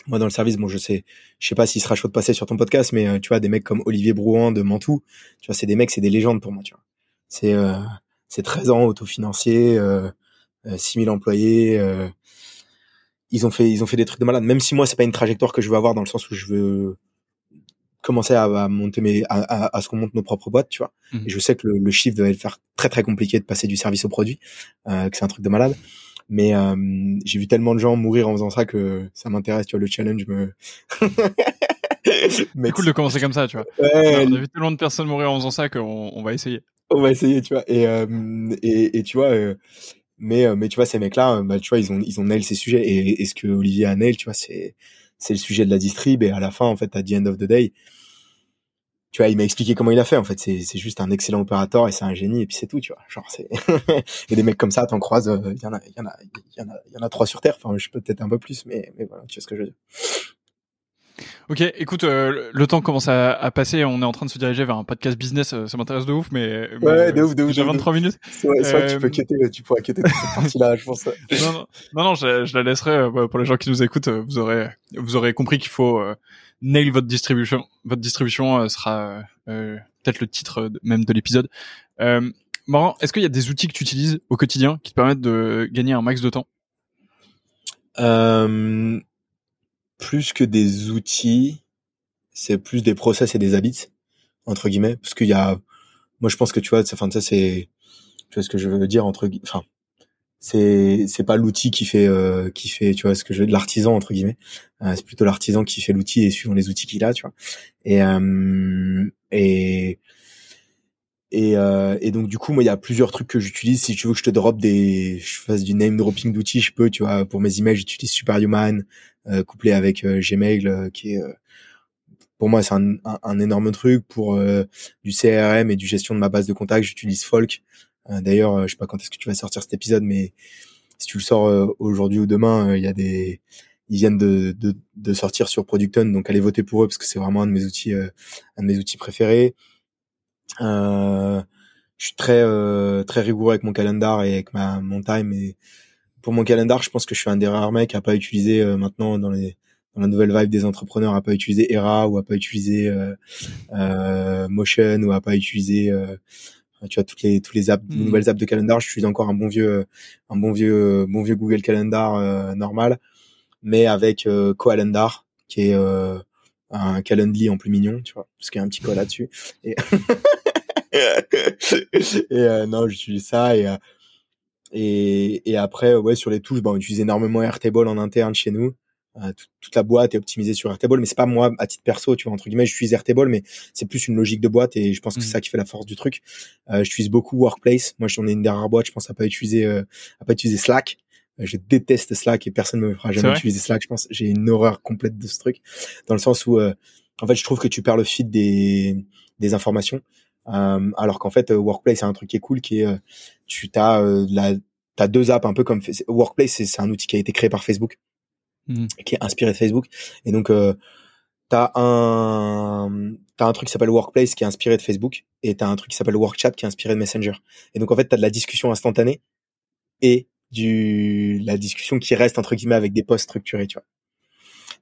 moi dans le service, bon, je sais, je sais pas s'il sera chaud de passer sur ton podcast, mais euh, tu vois des mecs comme Olivier Brouhan de Mantoux, tu vois, c'est des mecs, c'est des légendes pour moi, tu vois. C'est euh, c'est 13 ans autofinancier, euh, 6000 employés, ils ont fait ils ont fait des trucs de malade. Même si moi c'est pas une trajectoire que je veux avoir dans le sens où je veux commencer à, à monter mes, à, à, ce qu'on monte nos propres boîtes, tu vois. Mhm. Et je sais que le, le chiffre va être faire très très compliqué de passer du service au produit, euh, que c'est un truc de malade. Mais euh, j'ai vu tellement de gens mourir en faisant ça que ça m'intéresse, tu vois. Le challenge me. *laughs* Mais cool de commencer comme ça, tu vois. Ouais, on a vu tellement de personnes mourir en faisant ça qu'on on va essayer. On va essayer, tu vois. Et euh, et, et, tu vois. Euh, mais mais tu vois ces mecs-là, bah, tu vois, ils ont ils ont nail ces sujets. Et, et ce que Olivier a nail, tu vois, c'est c'est le sujet de la distrib. Et à la fin, en fait, à the end of the day, tu vois, il m'a expliqué comment il a fait. En fait, c'est, juste un excellent opérateur et c'est un génie et puis c'est tout, tu vois. Genre, c'est, *laughs* et des mecs comme ça, t'en croises, euh, il y en a, il y en a, y en a, y en a trois sur terre. Enfin, je peux peut-être un peu plus, mais, mais voilà, tu vois ce que je veux dire. Ok, écoute, euh, le temps commence à, passer, on est en train de se diriger vers un podcast business, euh, ça m'intéresse de ouf, mais, ouais, de ouf, de ouf. J'ai 23 minutes. C'est vrai, vrai, que tu peux quitter, tu pourras quitter cette partie-là, je pense. *laughs* non, non, non, non je, je, la laisserai pour les gens qui nous écoutent. Vous aurez, vous aurez compris qu'il faut nail votre distribution. Votre distribution sera peut-être le titre même de l'épisode. Euh, Marrant, est-ce qu'il y a des outils que tu utilises au quotidien qui te permettent de gagner un max de temps? Euh, Plus que des outils, c'est plus des process et des habits entre guillemets, parce qu'il y a, moi je pense que tu vois, enfin ça c'est, tu vois ce que je veux dire entre, enfin c'est c'est pas l'outil qui fait euh, qui fait tu vois ce que je l'artisan entre guillemets euh, c'est plutôt l'artisan qui fait l'outil et suivant les outils qu'il a tu vois. Et euh, et et, euh, et donc du coup moi il y a plusieurs trucs que j'utilise. Si tu veux que je te drop des je fasse du name dropping d'outils je peux tu vois. Pour mes emails j'utilise Superhuman euh, couplé avec euh, Gmail euh, qui est euh, pour moi c'est un, un, énorme truc. Pour du CRM et du gestion de ma base de contacts j'utilise Folk. D'ailleurs je sais pas quand est-ce que tu vas sortir cet épisode mais si tu le sors aujourd'hui ou demain il y a des ils viennent de, de, de sortir sur Producton donc allez voter pour eux parce que c'est vraiment un de mes outils un de mes outils préférés je suis très euh, très rigoureux avec mon calendar et avec ma mon time. Et pour mon calendar, je pense que je suis un des rares mecs à pas utiliser euh, maintenant dans les dans la nouvelle vibe des entrepreneurs à pas utiliser Era ou à pas utiliser euh, Motion ou à pas utiliser tu vois toutes les tous les apps les mmh. nouvelles apps de calendar je suis encore un bon vieux un bon vieux bon vieux Google Calendar normal mais avec euh, Calendar qui est un Calendly en plus mignon, tu vois, parce qu'il y a un petit col *laughs* là-dessus. Et, *laughs* et euh, non, j'utilise ça et, euh, et et après ouais sur les touches, bah, on utilise énormément Airtable en interne chez nous. Euh, toute, la boîte est optimisée sur Airtable, mais c'est pas moi à titre perso, tu vois entre guillemets, j'utilise Airtable, mais c'est plus une logique de boîte et je pense que c'est mmh. ça qui fait la force du truc. Euh, j'utilise beaucoup Workplace. Moi, j'en ai une dernière boîte, je pense à pas utiliser à pas utiliser Slack je déteste Slack et personne ne me fera jamais utiliser Slack. Je pense j'ai une horreur complète de ce truc, dans le sens où, euh, en fait, je trouve que tu perds le fil des, des informations, euh, alors qu'en fait, euh, Workplace c'est un truc qui est cool, qui est, tu t'as la, t'as deux apps un peu comme Workplace, c'est un outil qui a été créé par Facebook, mmh. qui est inspiré de Facebook, et donc t'as un t'as un truc qui s'appelle Workplace qui est inspiré de Facebook et t'as un truc qui s'appelle Workchat qui est inspiré de Messenger. Et donc en fait t'as de la discussion instantanée et du la discussion qui reste entre guillemets avec des posts structurés, tu vois.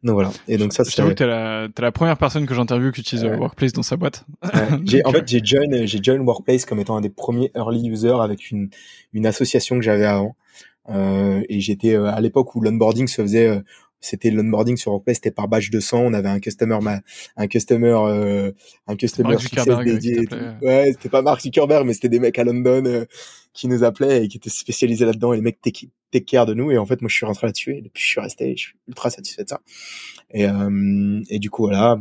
Donc voilà. Et donc ça, c'est. Je t'es la, la première personne que j'interviewe qui utilise euh, Workplace dans sa boîte. *laughs* j'ai, en fait, j'ai join, j'ai join Workplace comme étant un des premiers early users avec une, une association que j'avais avant. Euh, et j'étais euh, à l'époque où l'onboarding se faisait euh, c'était l'onboarding sur Workplace, c'était par badge de 100. On avait un customer, un customer, euh, un customer dédié. Ouais, c'était pas Mark Zuckerberg, mais c'était des mecs à London euh, qui nous appelaient et qui étaient spécialisés là-dedans. Et les mecs take, care de nous. Et en fait, moi, je suis rentré là-dessus et depuis, je suis resté. Je suis ultra satisfait de ça. Et, euh, et du coup, voilà,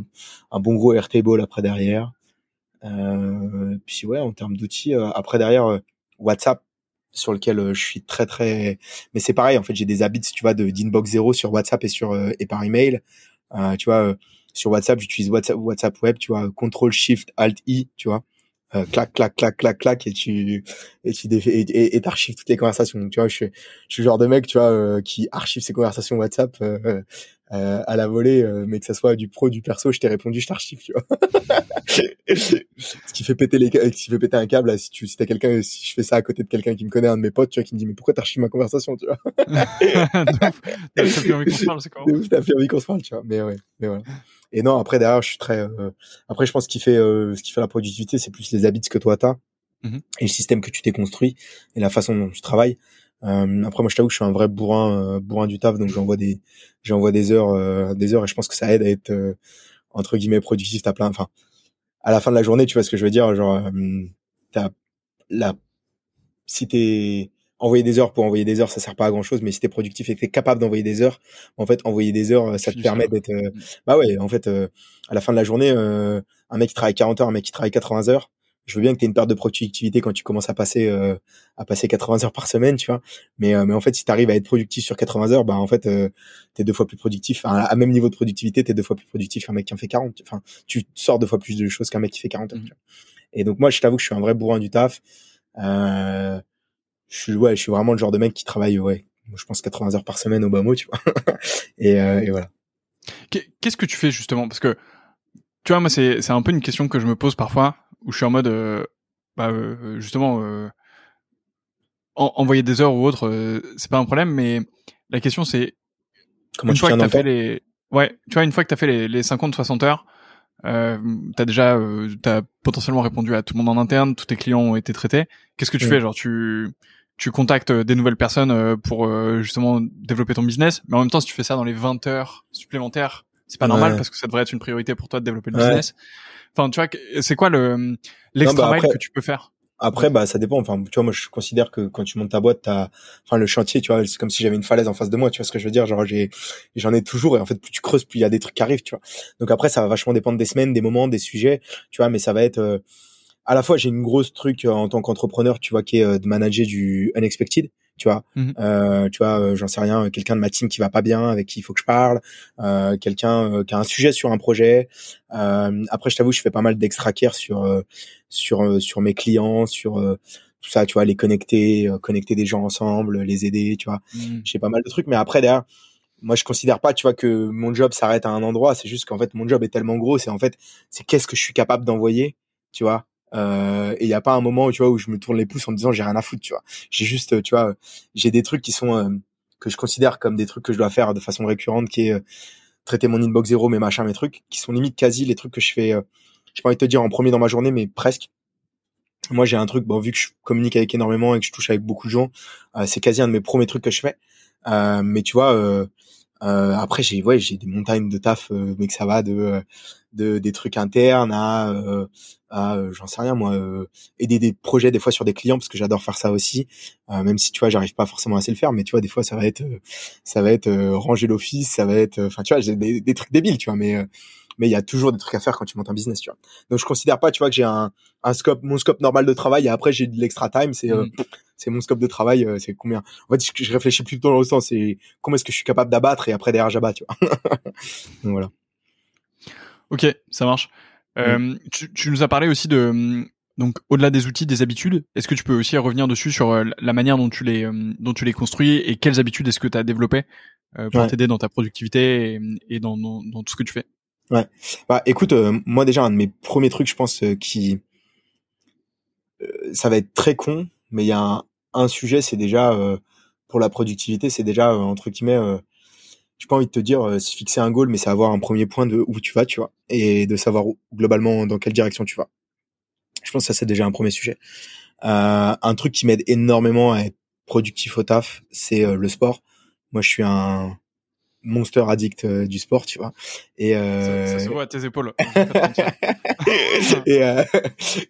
un bon gros Airtable après derrière. Euh, puis ouais, en termes d'outils, euh, après derrière, WhatsApp, sur lequel euh, je suis très très mais c'est pareil en fait j'ai des habits tu vois de d'inbox zéro sur WhatsApp et sur euh, et par email euh, tu vois sur WhatsApp j'utilise WhatsApp WhatsApp web tu vois control shift alt i tu vois euh, clac clac clac clac clac et tu et tu défais et t'archives toutes les conversations. Tu vois je suis je suis le genre de mec tu vois qui archive ses conversations WhatsApp euh, à la volée, euh, mais que ça soit du pro, du perso, je t'ai répondu, je t'archive, tu vois. *laughs* ce qui fait péter les, ce qui fait péter un câble, là, si tu, si t'as quelqu'un, si je fais ça à côté de quelqu'un qui me connaît, un de mes potes, tu vois, qui me dit, mais pourquoi t'archives ma conversation, tu vois? *laughs* t'as plus envie qu'on se parle, c'est quand T'as plus envie qu'on se parle, tu vois. Mais ouais, mais voilà. Et non, après, derrière, je suis très, euh, après, je pense qu'il fait, ce qui fait la productivité, c'est plus les habits que toi t'as. Mmh et le système que tu t'es construit et la façon dont tu travailles. Euh, après, moi, je t'avoue que je suis un vrai bourrin, euh, bourrin du taf, donc j'envoie des, j'envoie des heures, euh, des heures, et je pense que ça aide à être entre guillemets productif. T'as plein, enfin, à la fin de la journée, tu vois ce que je veux dire, genre, t'as la, si t'es envoyer des heures pour envoyer des heures, ça sert pas à grand chose, mais si t'es productif et que t'es capable d'envoyer des heures, en fait, envoyer des heures, ça te permet d'être, mm. bah ouais, en fait, à la fin de la journée, un mec qui travaille 40 heures, un mec qui travaille 80 heures, je veux bien que tu aies une perte de productivité quand tu commences à passer euh, à passer 80 heures par semaine, tu vois. Mais euh, mais en fait, si tu arrives à être productif sur 80 heures, bah en fait, euh, tu es deux fois plus productif. Enfin, à même niveau de productivité, tu es deux fois plus productif qu'un mec qui en fait 40. Enfin, tu sors deux fois plus de choses qu'un mec qui fait 40 heures. Mmh. Et donc moi, je t'avoue que je suis un vrai bourrin du taf. Euh, je suis ouais, je suis vraiment le genre de mec qui travaille ouais, je pense 80 heures par semaine au bas mot, tu vois. *laughs* et, et voilà. Qu'est-ce que tu fais justement? Parce que tu vois, moi, c'est c'est un peu une question que je me pose parfois, où je suis en mode, euh, bah, euh, justement, euh, envoyer des heures ou autre, euh, c'est pas un problème, mais la question c'est Comment une tu fois que t'as fait les, ouais, tu vois, une fois que t'as fait les, les 50-60 heures, euh, t'as déjà, euh, t'as potentiellement répondu à tout le monde en interne, tous tes clients ont été traités. Qu'est-ce que tu fais? Genre, tu tu contactes des nouvelles personnes pour euh, justement développer ton business, mais en même temps, si tu fais ça dans les 20 heures supplémentaires, c'est pas normal parce que ça devrait être une priorité pour toi de développer le Ouais. business. Enfin, tu vois, c'est quoi le l'extra bah, que tu peux faire? Après, bah, ça dépend. Enfin, tu vois, moi, je considère que quand tu montes ta boîte, t'as, enfin, le chantier, tu vois, c'est comme si j'avais une falaise en face de moi. Tu vois ce que je veux dire? Genre, j'ai, j'en ai toujours. Et en fait, plus tu creuses, plus il y a des trucs qui arrivent, tu vois. Donc après, ça va vachement dépendre des semaines, des moments, des sujets, tu vois. Mais ça va être, euh, à la fois, j'ai une grosse truc euh, en tant qu'entrepreneur, tu vois, qui est euh, de manager du unexpected. Tu vois, euh, tu vois, euh, j'en sais rien, quelqu'un de ma team qui va pas bien, avec qui il faut que je parle, euh, quelqu'un euh, qui a un sujet sur un projet. Euh, après, je t'avoue, je fais pas mal d'extra care sur euh, sur euh, sur mes clients, sur euh, tout ça, tu vois, les connecter, euh, connecter des gens ensemble, les aider, tu vois. Mm. J'ai pas mal de trucs, mais après derrière, moi je considère pas, tu vois, que mon job s'arrête à un endroit. C'est juste qu'en fait mon job est tellement gros, c'est en fait c'est qu'est-ce que je suis capable d'envoyer, tu vois. Euh, et il y a pas un moment tu vois où je me tourne les pouces en me disant j'ai rien à foutre, tu vois. J'ai juste, tu vois, j'ai des trucs qui sont euh, que je considère comme des trucs que je dois faire de façon récurrente, qui est euh, traiter mon inbox zéro, mes machins, mes trucs, qui sont limite quasi les trucs que je fais. Euh, j'ai pas envie de te dire en premier dans ma journée, mais presque. Moi, j'ai un truc, bon, vu que je communique avec énormément et que je touche avec beaucoup de gens, euh, c'est quasi un de mes premiers trucs que je fais. Euh, mais tu vois, euh, après, j'ai ouais, j'ai des montagnes de taf, euh, mais que ça va de, euh, de des trucs internes à, euh, à euh, j'en sais rien moi, euh, aider des projets des fois sur des clients parce que j'adore faire ça aussi. Même si tu vois, j'arrive pas forcément à assez le faire, mais tu vois, des fois, ça va être, ça va être ranger l'office, ça va être, enfin, tu vois, j'ai des, des trucs débiles, tu vois, mais mais il y a toujours des trucs à faire quand tu montes un business, tu vois. Donc je considère pas, tu vois, que j'ai un, un scope, mon scope normal de travail et après j'ai de l'extra time, c'est euh, c'est mon scope de travail, euh, c'est combien. En fait, je, je réfléchis plutôt dans le sens, c'est comment est-ce que je suis capable d'abattre et après derrière j'abats, tu vois. *laughs* Donc voilà. Ok, ça marche. Euh, tu, tu nous as parlé aussi de donc au-delà des outils, des habitudes. Est-ce que tu peux aussi revenir dessus sur la manière dont tu les dont tu les construis et quelles habitudes est-ce que tu as développées pour Ouais. t'aider dans ta productivité et, et dans, dans, dans tout ce que tu fais? Bah écoute, euh, moi déjà un de mes premiers trucs, je pense, euh, qui euh, ça va être très con, mais il y a un, un sujet, c'est déjà euh, pour la productivité, c'est déjà euh, entre guillemets, j'ai pas envie de te dire se fixer un goal, mais c'est avoir un premier point de où tu vas, tu vois, et de savoir où- globalement dans quelle direction tu vas. Je pense que ça c'est déjà un premier sujet. Un truc qui m'aide énormément à être productif au taf, c'est le sport. Moi, je suis un monster addict euh, du sport, tu vois. Et euh, ça, ça se voit à tes épaules. *laughs* *laughs* Et, euh,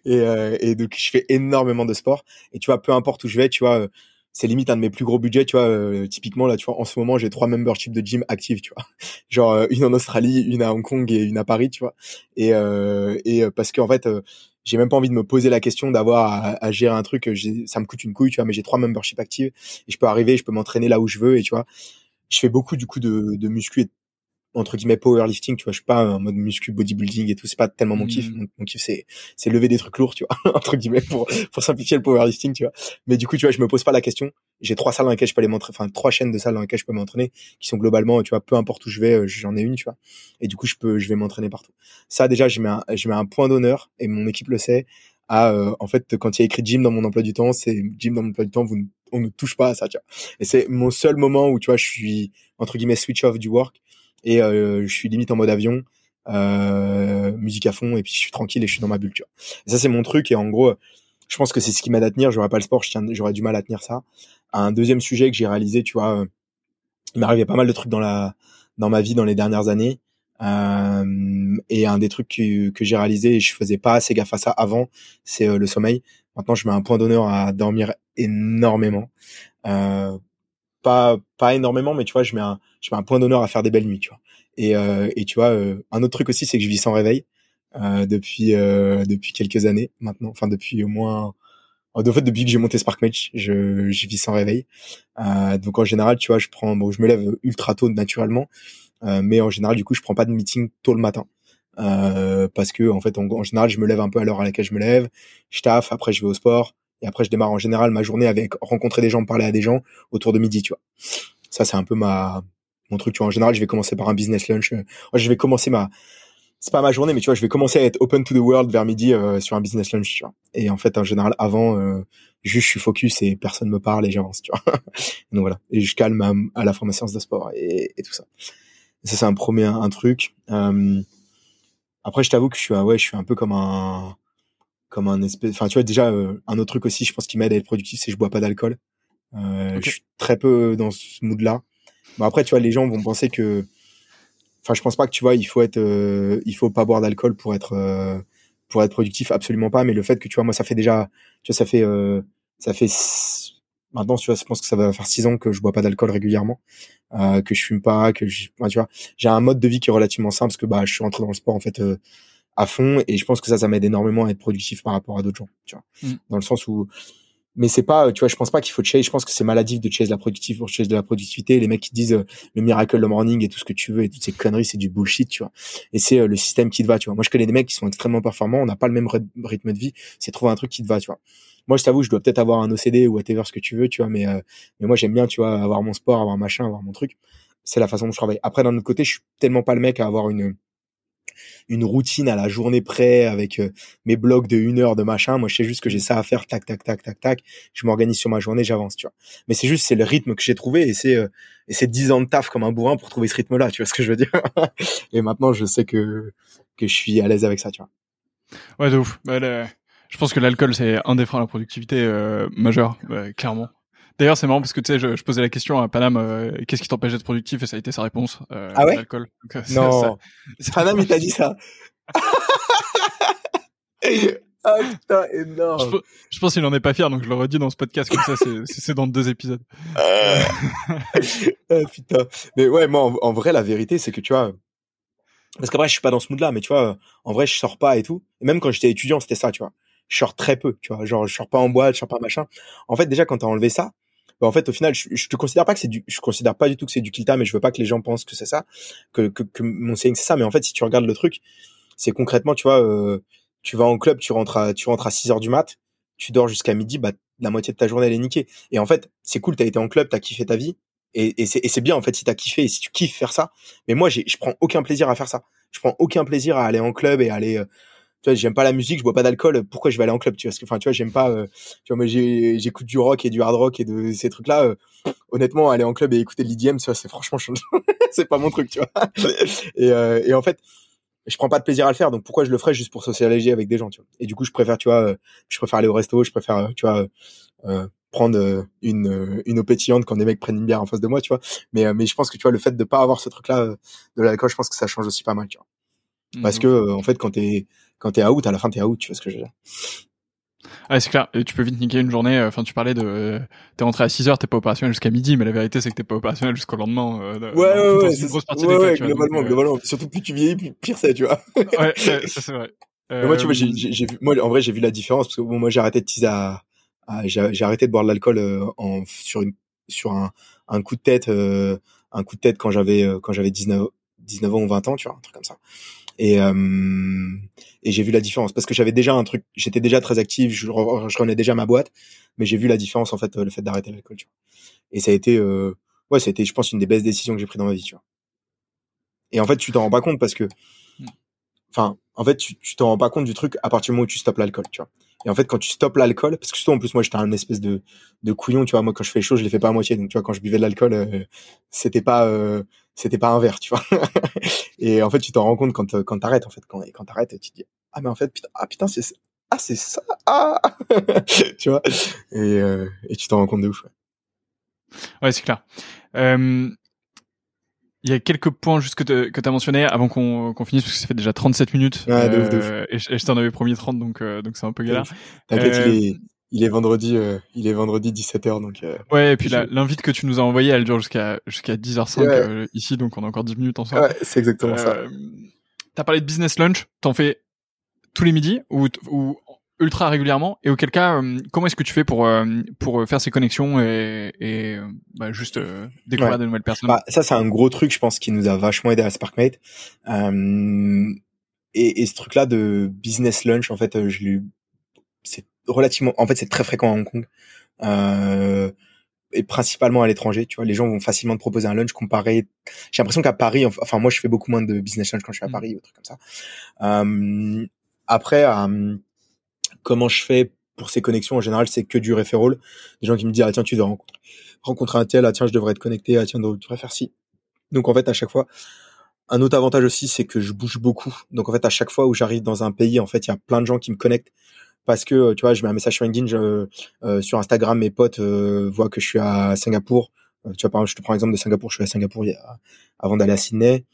et, euh, et donc je fais énormément de sport. Et tu vois peu importe où je vais tu vois euh, c'est limite un de mes plus gros budgets tu vois euh, typiquement là tu vois en ce moment j'ai trois memberships de gym actives tu vois. *laughs* Genre une en Australie une à Hong Kong et une à Paris tu vois. Et euh, et parce que en fait j'ai même pas envie de me poser la question d'avoir à, à gérer un truc ça me coûte une couille tu vois mais j'ai trois memberships actives et je peux arriver je peux m'entraîner là où je veux et tu vois je fais beaucoup du coup de, de muscu et entre guillemets powerlifting tu vois. Je suis pas en mode muscu bodybuilding et tout. C'est pas tellement mon kiff. Mhm. mon, mon kiff c'est c'est lever des trucs lourds tu vois *laughs* entre guillemets pour pour simplifier le powerlifting tu vois. Mais du coup tu vois je me pose pas la question. J'ai trois salles dans lesquelles je peux aller m'entraîner enfin trois chaînes de salles dans lesquelles je peux m'entraîner qui sont globalement tu vois peu importe où je vais euh, j'en ai une tu vois. Et du coup je peux je vais m'entraîner partout. Ça déjà je mets un, je mets un point d'honneur et mon équipe le sait à euh, en fait quand il y a écrit gym dans mon emploi du temps c'est gym dans mon emploi du temps vous on ne touche pas à ça tu vois. Et c'est mon seul moment où tu vois je suis entre guillemets switch off du work et euh, je suis limite en mode avion euh, musique à fond et puis je suis tranquille et je suis dans ma bulle tu vois. Ça c'est mon truc et en gros je pense que c'est ce qui m'aide à tenir j'aurais pas le sport j'aurais du mal à tenir ça. Un deuxième sujet que j'ai réalisé tu vois euh, il arrivé pas mal de trucs dans la dans ma vie dans les dernières années euh, et un des trucs que, que j'ai réalisé et je faisais pas assez gaffe à ça avant c'est euh, le sommeil. Maintenant je mets un point d'honneur à dormir énormément. Euh, pas pas énormément mais tu vois je mets un je mets un point d'honneur à faire des belles nuits tu vois. Et euh, et tu vois euh, un autre truc aussi c'est que je vis sans réveil depuis depuis quelques années maintenant enfin depuis au moins en fait depuis que j'ai monté Sparkmatch je je vis sans réveil. Donc en général tu vois je prends bon je me lève ultra tôt naturellement mais en général du coup je prends pas de meeting tôt le matin euh, parce que en fait en, en général je me lève un peu à l'heure à laquelle je me lève je taffe après je vais au sport et après je démarre en général ma journée avec rencontrer des gens parler à des gens autour de midi tu vois ça c'est un peu ma mon truc. Tu vois, en général, je vais commencer par un business lunch. Euh, je vais commencer ma, c'est pas ma journée, mais tu vois, je vais commencer à être open to the world vers midi euh, sur un business lunch. Tu vois. Et en fait, en général, avant, euh, juste je suis focus et personne me parle et j'avance. Tu vois. *laughs* Donc voilà. Et je calme à, à la fin ma séance de sport et tout ça. Ça, c'est un premier un, truc. Euh, après, je t'avoue que je suis, ouais, je suis un peu comme un, comme un espèce. Enfin, tu vois, déjà un autre truc aussi, je pense qui m'aide à être productif, c'est que je bois pas d'alcool. Euh, Je suis très peu dans ce mood-là. Bon, après, tu vois, les gens vont penser que, enfin, je pense pas que tu vois, il faut être, euh, il faut pas boire d'alcool pour être, euh, pour être productif, absolument pas. Mais le fait que tu vois, moi, ça fait déjà, tu vois, ça fait, euh, ça fait maintenant, tu vois, je pense que ça va faire six ans que je bois pas d'alcool régulièrement, que je fume pas, que je, tu vois, j'ai un mode de vie qui est relativement simple parce que bah, je suis rentré dans le sport en fait à fond et je pense que ça, ça m'aide énormément à être productif par rapport à d'autres gens, tu vois, mmh. dans le sens où mais c'est pas tu vois je pense pas qu'il faut chase je pense que c'est maladif de chase la productivité pour chase de la productivité. Les mecs qui disent euh, le miracle de morning et tout ce que tu veux et toutes ces conneries c'est du bullshit tu vois. Et c'est euh, le système qui te va tu vois. Moi je connais des mecs qui sont extrêmement performants on n'a pas le même rythme de vie. C'est trouver un truc qui te va tu vois moi je t'avoue je dois peut-être avoir un OCD ou whatever ce que tu veux tu vois mais euh, mais moi j'aime bien tu vois avoir mon sport avoir machin avoir mon truc c'est la façon dont je travaille après d'un autre côté je suis tellement pas le mec à avoir une une routine à la journée près avec euh, mes blocs de une heure de machin. Moi, je sais juste que j'ai ça à faire, tac, tac, tac, tac, tac. Je m'organise sur ma journée, j'avance, tu vois. Mais c'est juste, c'est le rythme que j'ai trouvé et c'est euh, et c'est dix ans de taf comme un bourrin pour trouver ce rythme-là, tu vois ce que je veux dire? *laughs* et maintenant, je sais que que je suis à l'aise avec ça, tu vois. Ouais, de ouf. Bah, je pense que l'alcool, c'est un des freins à la productivité euh, majeur, clairement. D'ailleurs, c'est marrant parce que tu sais, je, je, posais la question à Panam, euh, qu'est-ce qui t'empêche d'être productif et ça a été sa réponse. Euh, ah ouais? L'alcool. Euh, non. Panam, il t'a dit ça. *laughs* ah putain, énorme. Je, pense qu'il n'en est pas fier, donc je le redis dans ce podcast comme ça, c'est dans deux épisodes. *laughs* ah putain. Mais ouais, moi, en, vrai, la vérité, c'est que tu vois, parce qu'après, je suis pas dans ce mood-là, mais tu vois, en vrai, je sors pas et tout. Et même quand j'étais étudiant, c'était ça, tu vois. Je sors très peu, tu vois. Genre, je sors pas en boîte, je sors pas machin. En fait, déjà, quand t'as enlevé ça, bah, en fait au final je, je te considère pas que c'est du je considère pas du tout que c'est du kilta mais je veux pas que les gens pensent que c'est ça que, que, que mon saying c'est ça mais en fait si tu regardes le truc c'est concrètement tu vois euh, tu vas en club tu rentres à tu rentres à 6 heures du mat tu dors jusqu'à midi bah la moitié de ta journée elle est niquée et en fait c'est cool t'as été en club t'as kiffé ta vie et, et c'est bien en fait si t'as kiffé et si tu kiffes faire ça mais moi j'ai je prends aucun plaisir à faire ça je prends aucun plaisir à aller en club et aller euh, tu vois, j'aime pas la musique, je bois pas d'alcool, pourquoi je vais aller en club, tu vois, parce que, enfin, tu vois, j'aime pas, euh, tu vois, moi, j'écoute du rock et du hard rock et de ces trucs-là, euh, honnêtement, aller en club et écouter l'IDM, tu vois, c'est franchement, *laughs* c'est pas mon truc, tu vois. *laughs* et, euh, et en fait, je prends pas de plaisir à le faire, donc pourquoi je le ferais juste pour socialiser avec des gens, tu vois. Et du coup, je préfère, tu vois, je préfère aller au resto, je préfère, tu vois, prendre une une eau pétillante quand des mecs prennent une bière en face de moi, tu vois. Mais mais je pense que tu vois le fait de pas avoir ce truc-là de l'alcool, je pense que ça change aussi pas mal, tu vois. Parce mmh. que en fait, quand t'es quand t'es out, à la fin t'es out, tu vois ce que je veux dire. Ah, c'est clair. Et tu peux vite niquer une journée. Euh, enfin, tu parlais de, euh, t'es rentré à 6 heures, t'es pas opérationnel jusqu'à midi, mais la vérité, c'est que t'es pas opérationnel jusqu'au lendemain. Euh, ouais, ouais, ouais. C'est une grosse partie ouais, ouais, globalement, globalement. Surtout plus tu vieillis, plus pire c'est, tu vois. *laughs* ouais, ça c'est vrai. moi, tu vois, j'ai, j'ai vu, moi, en vrai, j'ai vu la différence parce que bon, moi, j'ai arrêté de teaser à, j'ai, arrêté de boire de l'alcool en, sur une, sur un, un coup de tête, un coup de tête quand j'avais, quand j'avais 19, 19 ans ou 20 ans, tu vois, un truc comme ça. Et, euh, et j'ai vu la différence parce que j'avais déjà un truc, j'étais déjà très actif, je, je renais déjà ma boîte, mais j'ai vu la différence en fait, le fait d'arrêter l'alcool. Tu vois. Et ça a été, euh, ouais, ça a été, je pense, une des belles décisions que j'ai prises dans ma vie. Tu vois. Et en fait, tu t'en rends pas compte parce que, enfin, en fait, tu t'en rends pas compte du truc à partir du moment où tu stoppes l'alcool. Tu vois. Et en fait, quand tu stoppes l'alcool, parce que surtout en plus moi j'étais un espèce de de couillon, tu vois. Moi quand je fais chaud, je les fais pas à moitié. Donc tu vois, quand je buvais de l'alcool, euh, c'était pas euh, c'était pas un verre, tu vois. *laughs* et en fait, tu t'en rends compte quand quand t'arrêtes en fait, quand quand t'arrêtes, tu te dis ah mais en fait putain ah putain c'est ah c'est ça ah *laughs* tu vois. Et euh, et tu t'en rends compte de ouf. Ouais, ouais c'est clair. Euh, il y a quelques points juste que tu as mentionné avant qu'on finisse parce que ça fait déjà 37 minutes ouais, de ouf, de ouf. Euh, et, je t'en avais promis 30 donc euh, donc c'est un peu galère. T'inquiète, il euh, est il est vendredi il est vendredi 17h donc Ouais, et puis l'invite que tu nous as envoyé elle dure jusqu'à jusqu'à 10h05 ici donc on a encore 10 minutes ensemble. Ouais, c'est exactement ça. T'as parlé de business lunch, t'en fais tous les midis ou, ou ultra régulièrement et auquel cas euh, comment est-ce que tu fais pour euh, pour faire ces connexions et, et bah, juste euh, découvrir de nouvelles personnes? Bah, ça c'est un gros truc je pense qui nous a vachement aidé à Sparkmate euh, et, et, ce truc là de business lunch en fait je l'ai c'est relativement en fait c'est très fréquent à Hong Kong et principalement à l'étranger. Tu vois, les gens vont facilement te proposer un lunch comparé. J'ai l'impression qu'à Paris, enfin moi je fais beaucoup moins de business lunch quand je suis à mmh. Paris ou trucs comme ça. Après, euh, comment je fais pour ces connexions en général, c'est que du referral. Des gens qui me disent ah tiens tu dois rencontrer un tel, ah tiens je devrais être connecté, ah tiens tu devrais faire ci. Donc en fait à chaque fois, un autre avantage aussi c'est que je bouge beaucoup. Donc en fait à chaque fois où j'arrive dans un pays, en fait il y a plein de gens qui me connectent parce que tu vois, je mets un message sur LinkedIn, je, euh, sur Instagram, mes potes euh, voient que je suis à Singapour. Euh, tu vois, par exemple, je te prends l'exemple de Singapour, je suis à Singapour avant d'aller à Sydney.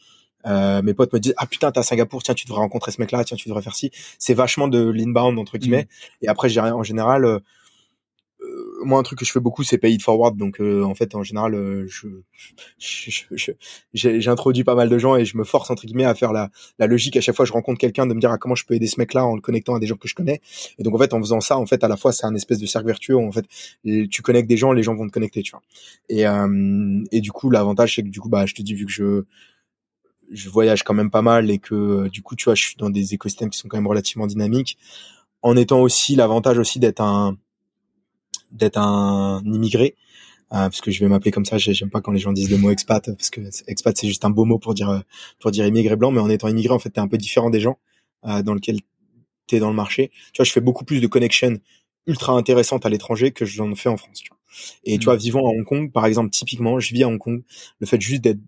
Euh, mes potes me disent ah putain t'es à Singapour tiens tu devrais rencontrer ce mec là tiens tu devrais faire ci. C'est vachement de l'inbound entre guillemets. Mmh. et après j'ai en général moi un truc que je fais beaucoup c'est pay it forward. Donc euh, en fait en général euh, je j'introduis pas mal de gens et je me force entre guillemets à faire la, la logique. À chaque fois que je rencontre quelqu'un de me dire ah, comment je peux aider ce mec là en le connectant à des gens que je connais. Et donc en fait en faisant ça en fait à la fois c'est un espèce de cercle vertueux en fait tu connectes des gens les gens vont te connecter tu vois. Et euh, et du coup l'avantage c'est que du coup bah je te dis vu que je je voyage quand même pas mal et que du coup tu vois je suis dans des écosystèmes qui sont quand même relativement dynamiques en étant aussi l'avantage aussi d'être un d'être un immigré, euh, parce que je vais m'appeler comme ça. J'aime pas quand les gens disent le mot expat, parce que expat c'est juste un beau mot pour dire pour dire immigré blanc. Mais en étant immigré, en fait, t'es un peu différent des gens euh, dans lequel t'es dans le marché. Tu vois, je fais beaucoup plus de connexions ultra intéressantes à l'étranger que j'en fais en France. Tu vois. Et tu mmh. vois, vivant à Hong Kong, par exemple, typiquement, je vis à Hong Kong. Le fait juste d'être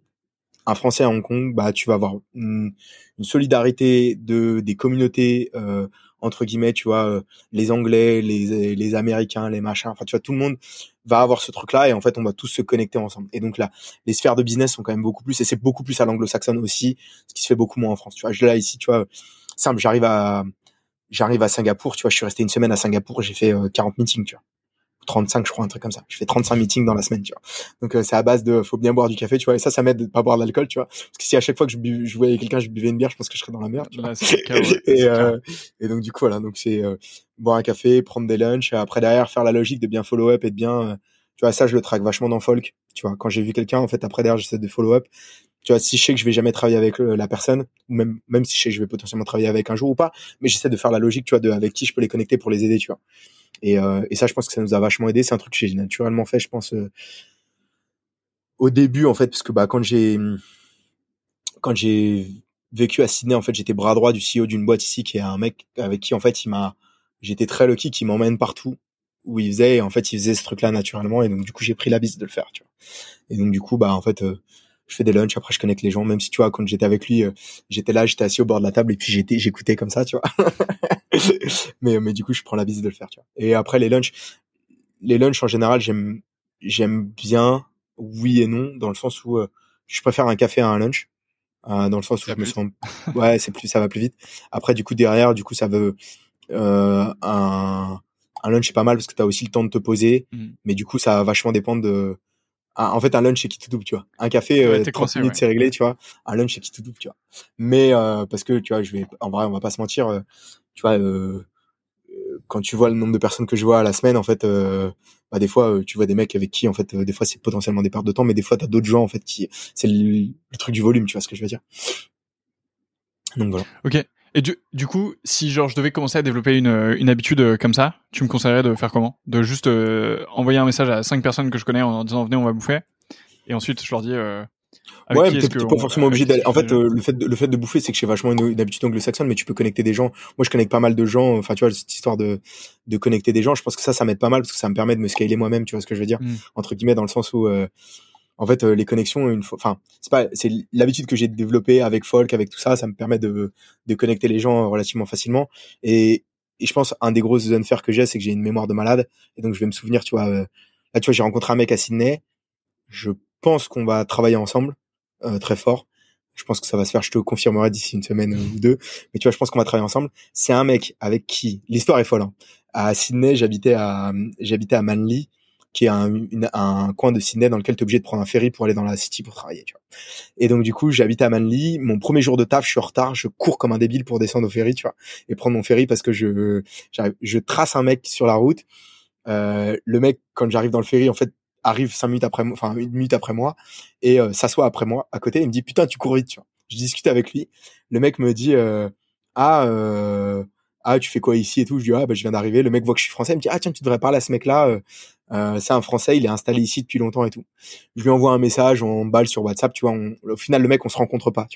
un Français à Hong Kong, bah tu vas avoir une, solidarité de des communautés euh, entre guillemets, tu vois, euh, les Anglais, les, les Américains, les machins, enfin, tu vois, tout le monde va avoir ce truc-là et en fait, on va tous se connecter ensemble. Et donc là, les sphères de business sont quand même beaucoup plus, et c'est beaucoup plus à l'anglo-saxonne aussi, ce qui se fait beaucoup moins en France. Tu vois, je là ici, tu vois, simple, j'arrive à, j'arrive à Singapour, tu vois, je suis resté une semaine à Singapour, j'ai fait 40 euh, meetings, tu vois. 35 je crois un truc comme ça. Je fais 35 meetings dans la semaine tu vois. Donc euh, c'est à base de faut bien boire du café tu vois. Et ça ça m'aide de pas boire de l'alcool tu vois. Parce que si à chaque fois que je, bu, je voyais quelqu'un je buvais une bière je pense que je serais dans la merde tu vois. *laughs* Et, euh, et donc du coup voilà. Donc c'est euh, boire un café prendre des lunchs après derrière faire la logique de bien follow up et de bien tu vois ça je le traque vachement dans folk tu vois. Quand j'ai vu quelqu'un en fait après derrière j'essaie de follow up tu vois si je sais que je vais jamais travailler avec la personne ou même même si je sais que je vais potentiellement travailler avec un jour ou pas mais j'essaie de faire la logique tu vois de avec qui je peux les connecter pour les aider tu vois et, euh, et ça, je pense que ça nous a vachement aidé. C'est un truc que j'ai naturellement fait, je pense, euh, au début, en fait, parce que bah, quand j'ai quand j'ai vécu à Sydney, en fait, j'étais bras droit du CEO d'une boîte ici, qui est un mec avec qui, en fait, il m'a, j'étais très lucky, qui m'emmène partout où il faisait. Et en fait, il faisait ce truc-là naturellement. Et donc, du coup, j'ai pris la bise de le faire, tu vois. Et donc, du coup, bah, en fait, euh, je fais des lunchs, après je connecte les gens, même si tu vois, quand j'étais avec lui, j'étais là, j'étais assis au bord de la table et puis j'étais, j'écoutais comme ça, tu vois. *laughs* *laughs* mais mais du coup, je prends la visite de le faire, tu vois. Et après les lunchs, les lunchs en général, j'aime j'aime bien, oui et non, dans le sens où euh, je préfère un café à un lunch. Euh, dans le sens où je me sens ouais c'est plus ça va plus vite après du coup derrière du coup ça veut euh, un un lunch c'est pas mal parce que tu as aussi le temps de te poser mmh. mais du coup ça va vachement dépendre de en fait un lunch c'est qui tout double tu vois un café euh, 30 minutes c'est réglé tu vois un lunch c'est qui tout double tu vois mais euh, parce que tu vois je vais en vrai on va pas se mentir euh, tu vois euh, euh, quand tu vois le nombre de personnes que je vois à la semaine en fait bah des fois tu vois des mecs avec qui en fait des fois c'est potentiellement des pertes de temps mais des fois t'as d'autres gens en fait qui c'est le, truc du volume tu vois ce que je veux dire. Donc voilà. Ok. Et du, du coup, si genre je devais commencer à développer une, une habitude euh, comme ça, tu me conseillerais de faire comment? De juste euh, envoyer un message à cinq personnes que je connais en disant venez on va bouffer, et ensuite je leur dis. Euh, ouais, peut-être pas forcément obligé d'aller. En fait, euh, le fait de, le fait de bouffer, c'est que j'ai vachement une, habitude anglo-saxonne, mais tu peux connecter des gens. Moi, je connecte pas mal de gens. Enfin, tu vois, cette histoire de de connecter des gens, je pense que ça, ça m'aide pas mal parce que ça me permet de me scaler moi-même. Tu vois ce que je veux dire? Mmh. Entre guillemets, dans le sens où en fait euh, les connexions une fois enfin c'est pas c'est l'habitude que j'ai développée avec folk avec tout ça ça me permet de de connecter les gens relativement facilement et, et je pense un des gros unfair que j'ai c'est que j'ai une mémoire de malade et donc je vais me souvenir tu vois euh, là tu vois j'ai rencontré un mec à Sydney je pense qu'on va travailler ensemble euh, très fort je pense que ça va se faire je te confirmerai d'ici une semaine ou deux mais tu vois je pense qu'on va travailler ensemble c'est un mec avec qui l'histoire est folle hein. à Sydney j'habitais à j'habitais à Manly qui est un, un coin de Sydney dans lequel tu es obligé de prendre un ferry pour aller dans la city pour travailler. Tu vois. Et donc du coup, j'habite à Manly. Mon premier jour de taf, je suis en retard, je cours comme un débile pour descendre au ferry, tu vois, et prendre mon ferry parce que je je trace un mec sur la route. Euh, le mec, quand j'arrive dans le ferry, en fait, arrive cinq minutes après enfin une minute après moi, et euh, s'assoit après moi à côté. Il me dit putain, tu cours vite, tu vois. Je discute avec lui. Le mec me dit euh, ah ah tu fais quoi ici et tout? Je dis ah bah je viens d'arriver le mec voit que je suis français il me dit ah tiens tu devrais parler à ce mec là euh, c'est un français il est installé ici depuis longtemps et tout je lui envoie un message on balle sur WhatsApp tu vois au final le mec on se rencontre pas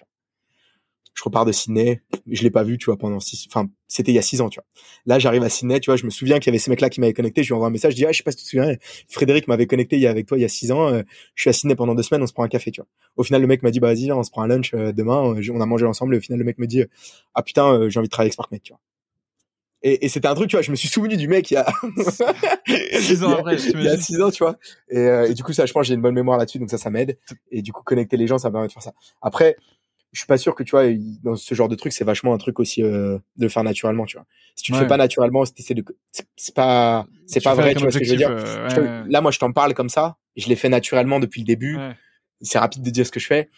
je repars de Sydney, je l'ai pas vu, tu vois, pendant six, enfin, c'était il y a six ans, tu vois. Là, j'arrive à Sydney, tu vois, je me souviens qu'il y avait ce mec-là qui m'avait connecté, je lui envoie un message, je dis, ah, je sais pas si tu te souviens, Frédéric m'avait connecté il y a avec toi il y a six ans, euh, je suis à Sydney pendant deux semaines, on se prend un café, tu vois. Au final, le mec m'a dit, bah, vas-y, on se prend un lunch euh, demain, euh, on a mangé ensemble, et au final, le mec me dit, ah, putain, j'ai envie de travailler avec Sparkmate, tu vois. Et, et c'était un truc, tu vois, je me suis souvenu du mec il y a *laughs* six ans après, *laughs* il y a six ans, tu vois. Et, et du coup, ça, je pense, j'ai une bonne mémoire là-dessus, donc ça, ça m'aide. Et du coup, connecter les gens, ça me permet de faire ça. Après, je suis pas sûr que tu vois dans ce genre de truc c'est vachement un truc aussi euh, de faire naturellement tu vois. Si tu le fais pas naturellement c'est de c'est pas c'est pas vrai tu vois ce que je veux dire. euh, là moi je t'en parle comme ça je l'ai fait naturellement depuis le début. C'est rapide de dire ce que je fais.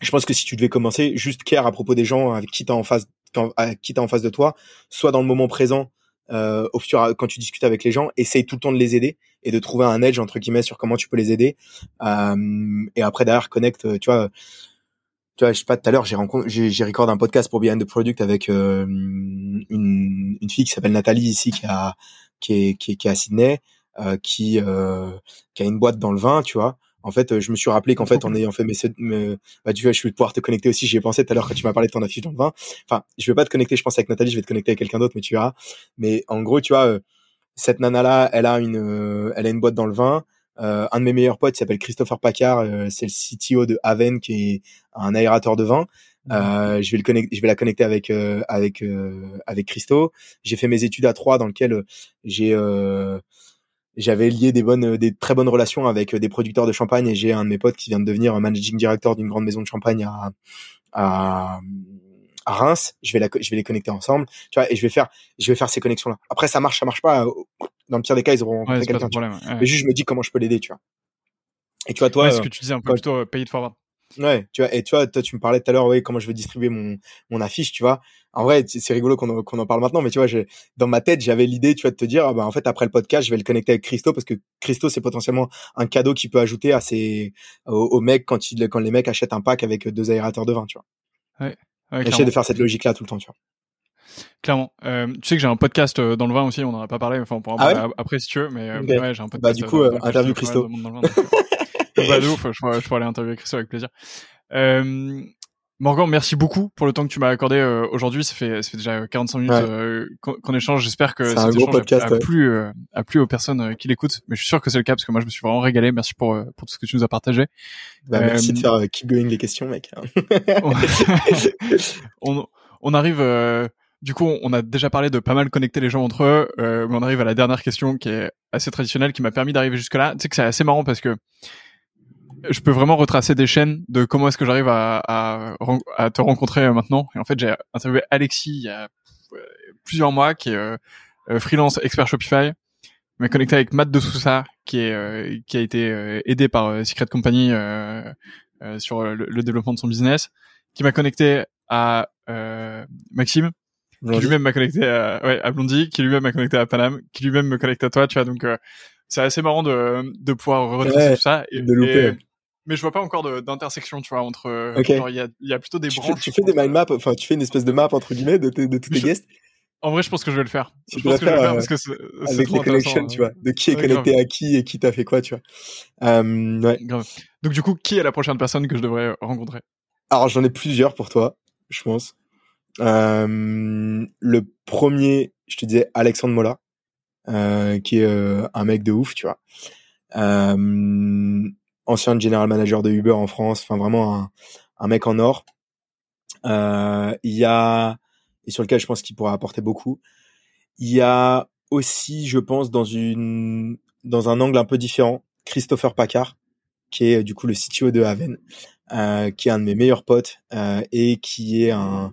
Je pense que si tu devais commencer juste care à propos des gens avec qui t'as en face qui t'as en face de toi soit dans le moment présent euh, au fur quand tu discutes avec les gens essaye tout le temps de les aider et de trouver un edge entre guillemets sur comment tu peux les aider. Euh, et après derrière connecte tu vois tu vois, je sais pas, tout à l'heure, j'ai rencontré, j'ai, j'ai recordé un podcast pour Behind the Product avec euh, une, une fille qui s'appelle Nathalie ici, qui a, qui est, qui est, qui est à Sydney, euh, qui, euh, qui a une boîte dans le vin, tu vois. En fait, je me suis rappelé qu'en fait, en fait mes, mes bah, tu vois, je vais pouvoir te connecter aussi. J'y ai pensé tout à l'heure quand tu m'as parlé de ton affiche dans le vin. Enfin, je vais pas te connecter, je pense avec Nathalie, je vais te connecter avec quelqu'un d'autre, mais tu verras. Mais en gros, tu vois, euh, cette nana là, elle a une, euh, elle a une boîte dans le vin. Euh, un de mes meilleurs potes s'appelle Christopher Paccard, euh, c'est le CTO de Haven qui est un aérateur de vin. Euh, je vais le connecter, je vais la connecter avec euh, avec avec Christo. J'ai fait mes études à Troyes dans lequel j'ai j'avais lié des bonnes des très bonnes relations avec des producteurs de champagne et j'ai un de mes potes qui vient de devenir un managing director d'une grande maison de champagne à à à Reims, je vais la, je vais les connecter ensemble, tu vois, et je vais faire, je vais faire ces connexions là. Après, ça marche, ça marche pas dans le pire des cas, ils auront ouais, quelqu'un. Mais juste, je me dis comment je peux l'aider, tu vois. Et tu vois, toi. ce que tu disais un peu plutôt euh, pay it forward. Ouais, tu vois, et tu vois, toi, tu me parlais tout à l'heure, oui, comment je veux distribuer mon, mon affiche, tu vois. En vrai, c'est rigolo qu'on en, en, parle maintenant, mais tu vois, dans ma tête, j'avais l'idée, tu vois, de te dire, ah bah, en fait, après le podcast, je vais le connecter avec Christo parce que Christo, c'est potentiellement un cadeau qu'il peut ajouter à ses, aux, mecs quand il, quand les mecs achètent un pack avec deux aérateurs de vin, tu vois. Ouais. ouais J'essaie de faire cette logique-là tout le temps, tu vois. Clairement. Euh, tu sais que j'ai un podcast euh, dans le vin aussi, on en a pas parlé, enfin on pourra en parler après si tu veux, mais euh, ouais, j'ai un podcast. Bah du coup, euh, interview Christo. *laughs* bah de ouf, je pourrais, je pourrais aller interviewer Christo avec plaisir. Euh, Morgan, merci beaucoup pour le temps que tu m'as accordé euh, aujourd'hui. Ça fait, ça fait déjà 45 minutes euh, qu'on échange. J'espère que cet échange podcast, a, plu, a plu aux personnes qui l'écoutent. Mais je suis sûr que c'est le cas parce que moi, je me suis vraiment régalé. Merci pour, pour tout ce que tu nous as partagé. Bah, merci de faire keep going les questions, mec. *laughs* *laughs* on, on arrive du coup, on a déjà parlé de pas mal connecter les gens entre eux, euh, mais on arrive à la dernière question qui est assez traditionnelle, qui m'a permis d'arriver jusque-là. Tu sais que c'est assez marrant parce que je peux vraiment retracer des chaînes de comment est-ce que j'arrive à, te rencontrer euh, maintenant. Et en fait, j'ai interviewé Alexis il y a euh, plusieurs mois, qui est euh, freelance expert Shopify, m'a connecté avec Matt de Sousa, qui a été aidé par Secret Company sur le, le, développement de son business, qui m'a connecté à Maxime, qui lui-même m'a connecté à, ouais, à Blondie, qui lui-même m'a connecté à Panam, qui lui-même me connecte à toi, tu vois. Donc euh, c'est assez marrant de, de pouvoir retracer tout ça. Et, de louper. mais je vois pas encore d'intersection, tu vois, entre. il y a, y a plutôt des tu branches. Fais, tu fais des mind maps, enfin, tu fais une espèce de map entre guillemets de, de, tous tes guests. En vrai, je pense que je vais le faire. Tu je pense que je vais le faire parce que c'est avec les connections, tu vois, de qui est connecté à qui et qui t'a fait quoi, tu vois. Euh, ouais. Grave. Donc du coup, qui est la prochaine personne que je devrais rencontrer? Alors j'en ai plusieurs pour toi, je pense. Euh, le premier, je te disais Alexandre Mola, euh, qui est euh, un mec de ouf, tu vois. Ancien general manager de Uber en France, enfin vraiment un, un mec en or. Il y a et sur lequel je pense qu'il pourra apporter beaucoup. Il y a aussi, je pense, dans une dans un angle un peu différent, Christopher Paccard, qui est du coup le CTO de Haven, euh, qui est un de mes meilleurs potes euh, et qui est un,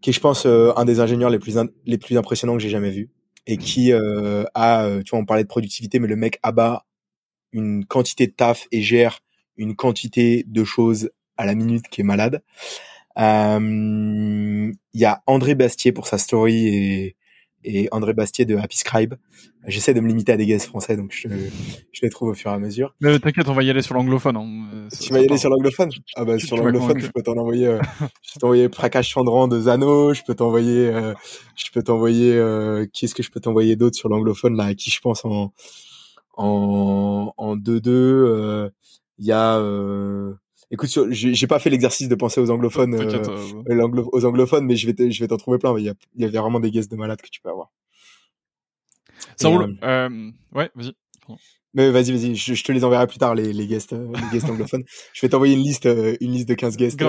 qui est, je pense, euh, un des ingénieurs les plus les plus impressionnants que j'ai jamais vu et qui a, tu vois, on parlait de productivité, mais le mec abat une quantité de taf et gère une quantité de choses à la minute qui est malade. Il y a André Bastier pour sa story et, et André Bastier de Happy Scribe. J'essaie de me limiter à des guests français, donc je, je les trouve au fur et à mesure. Mais t'inquiète, on va y aller sur l'anglophone. Hein. Tu vas y aller sur l'anglophone? *laughs* Ah bah sur l'anglophone, je peux t'en envoyer. Euh, je peux t'envoyer Prakash Chandran de Zano. Je peux t'envoyer. Euh, je peux t'envoyer. Euh, qui est-ce que je peux t'envoyer d'autre sur l'anglophone là À qui je pense en en en 2-2. Euh, il y a. Euh, écoute, j'ai pas fait l'exercice de penser aux anglophones, euh, aux anglophones, mais je vais je vais t'en trouver plein. Il y, a, y a vraiment des guests de malades que tu peux avoir. Ça roule. Euh, ouais, vas-y. Mais vas-y, vas-y, je, te les enverrai plus tard, les, les guests, les guests anglophones. *laughs* Je vais t'envoyer une liste, une liste de 15 guests. *laughs*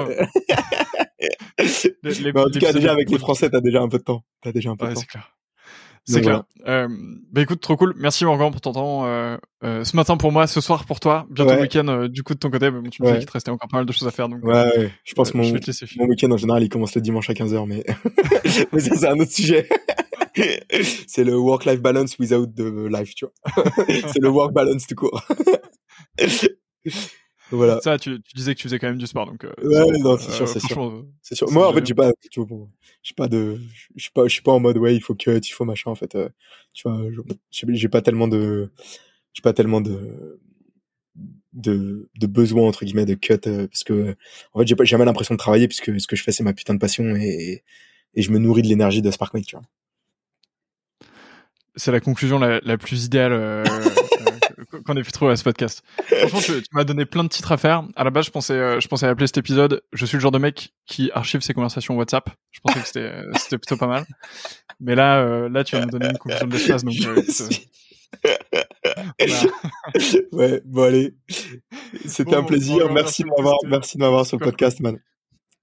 les, en tout cas, déjà, avec les Français, t'as déjà un peu de temps. T'as déjà un peu de temps. C'est clair. C'est clair. Euh, bah écoute, trop cool. Merci Morgan pour ton temps. Euh, euh, ce matin pour moi, ce soir pour toi. Bientôt le week-end du coup de ton côté. Mais tu me dis qu'il te restait encore pas mal de choses à faire. Donc, ouais, ouais. je pense que mon, mon week-end en général il commence le dimanche à 15h, mais, *laughs* mais ça c'est un autre sujet. *laughs* c'est le work-life balance without the life, tu vois. *laughs* c'est le work balance tout court. Voilà. Ça, tu, tu, disais que tu faisais quand même du sport, donc. Euh, ouais, non, c'est sûr, c'est sûr. C'est sûr. Moi, en fait, j'ai pas, tu vois, j'ai pas de, je suis pas, je suis pas en mode ouais, il faut que, il faut machin. En fait, euh, tu vois, j'ai pas tellement de, j'ai pas tellement de, de, de besoin entre guillemets de cut euh, parce que en fait j'ai pas jamais l'impression de travailler puisque ce que je fais c'est ma putain de passion et et je me nourris de l'énergie de Sparkmate tu vois c'est la conclusion la, la plus idéale euh, euh qu'on ait pu trouver à ce podcast. Franchement, tu, tu m'as donné plein de titres à faire. À la base, je pensais, euh, je pensais appeler cet épisode. Je suis le genre de mec qui archive ses conversations WhatsApp. Je pensais que c'était, euh, c'était plutôt pas mal. Mais là, là, tu vas me donner une conclusion de l'espace. Donc, *laughs* ouais, bon allez. C'était un plaisir. merci de m'avoir, merci de m'avoir sur le podcast, man.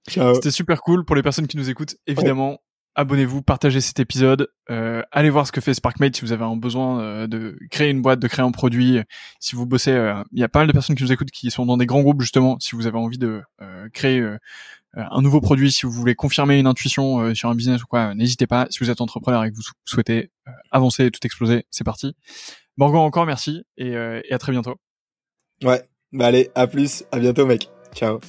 C'était super cool pour les personnes qui nous écoutent. Évidemment, abonnez-vous, partagez cet épisode, euh, allez voir ce que fait SparkMate si vous avez un besoin euh, de créer une boîte, de créer un produit. Si vous bossez, euh, il y a pas mal de personnes qui nous écoutent qui sont dans des grands groupes justement. Si vous avez envie de créer un nouveau produit, si vous voulez confirmer une intuition sur un business ou quoi, n'hésitez pas. Si vous êtes entrepreneur et que vous souhaitez avancer, tout exploser, c'est parti. Morgan encore merci et, et à très bientôt. Ouais, bah allez, à plus, à bientôt mec. Ciao.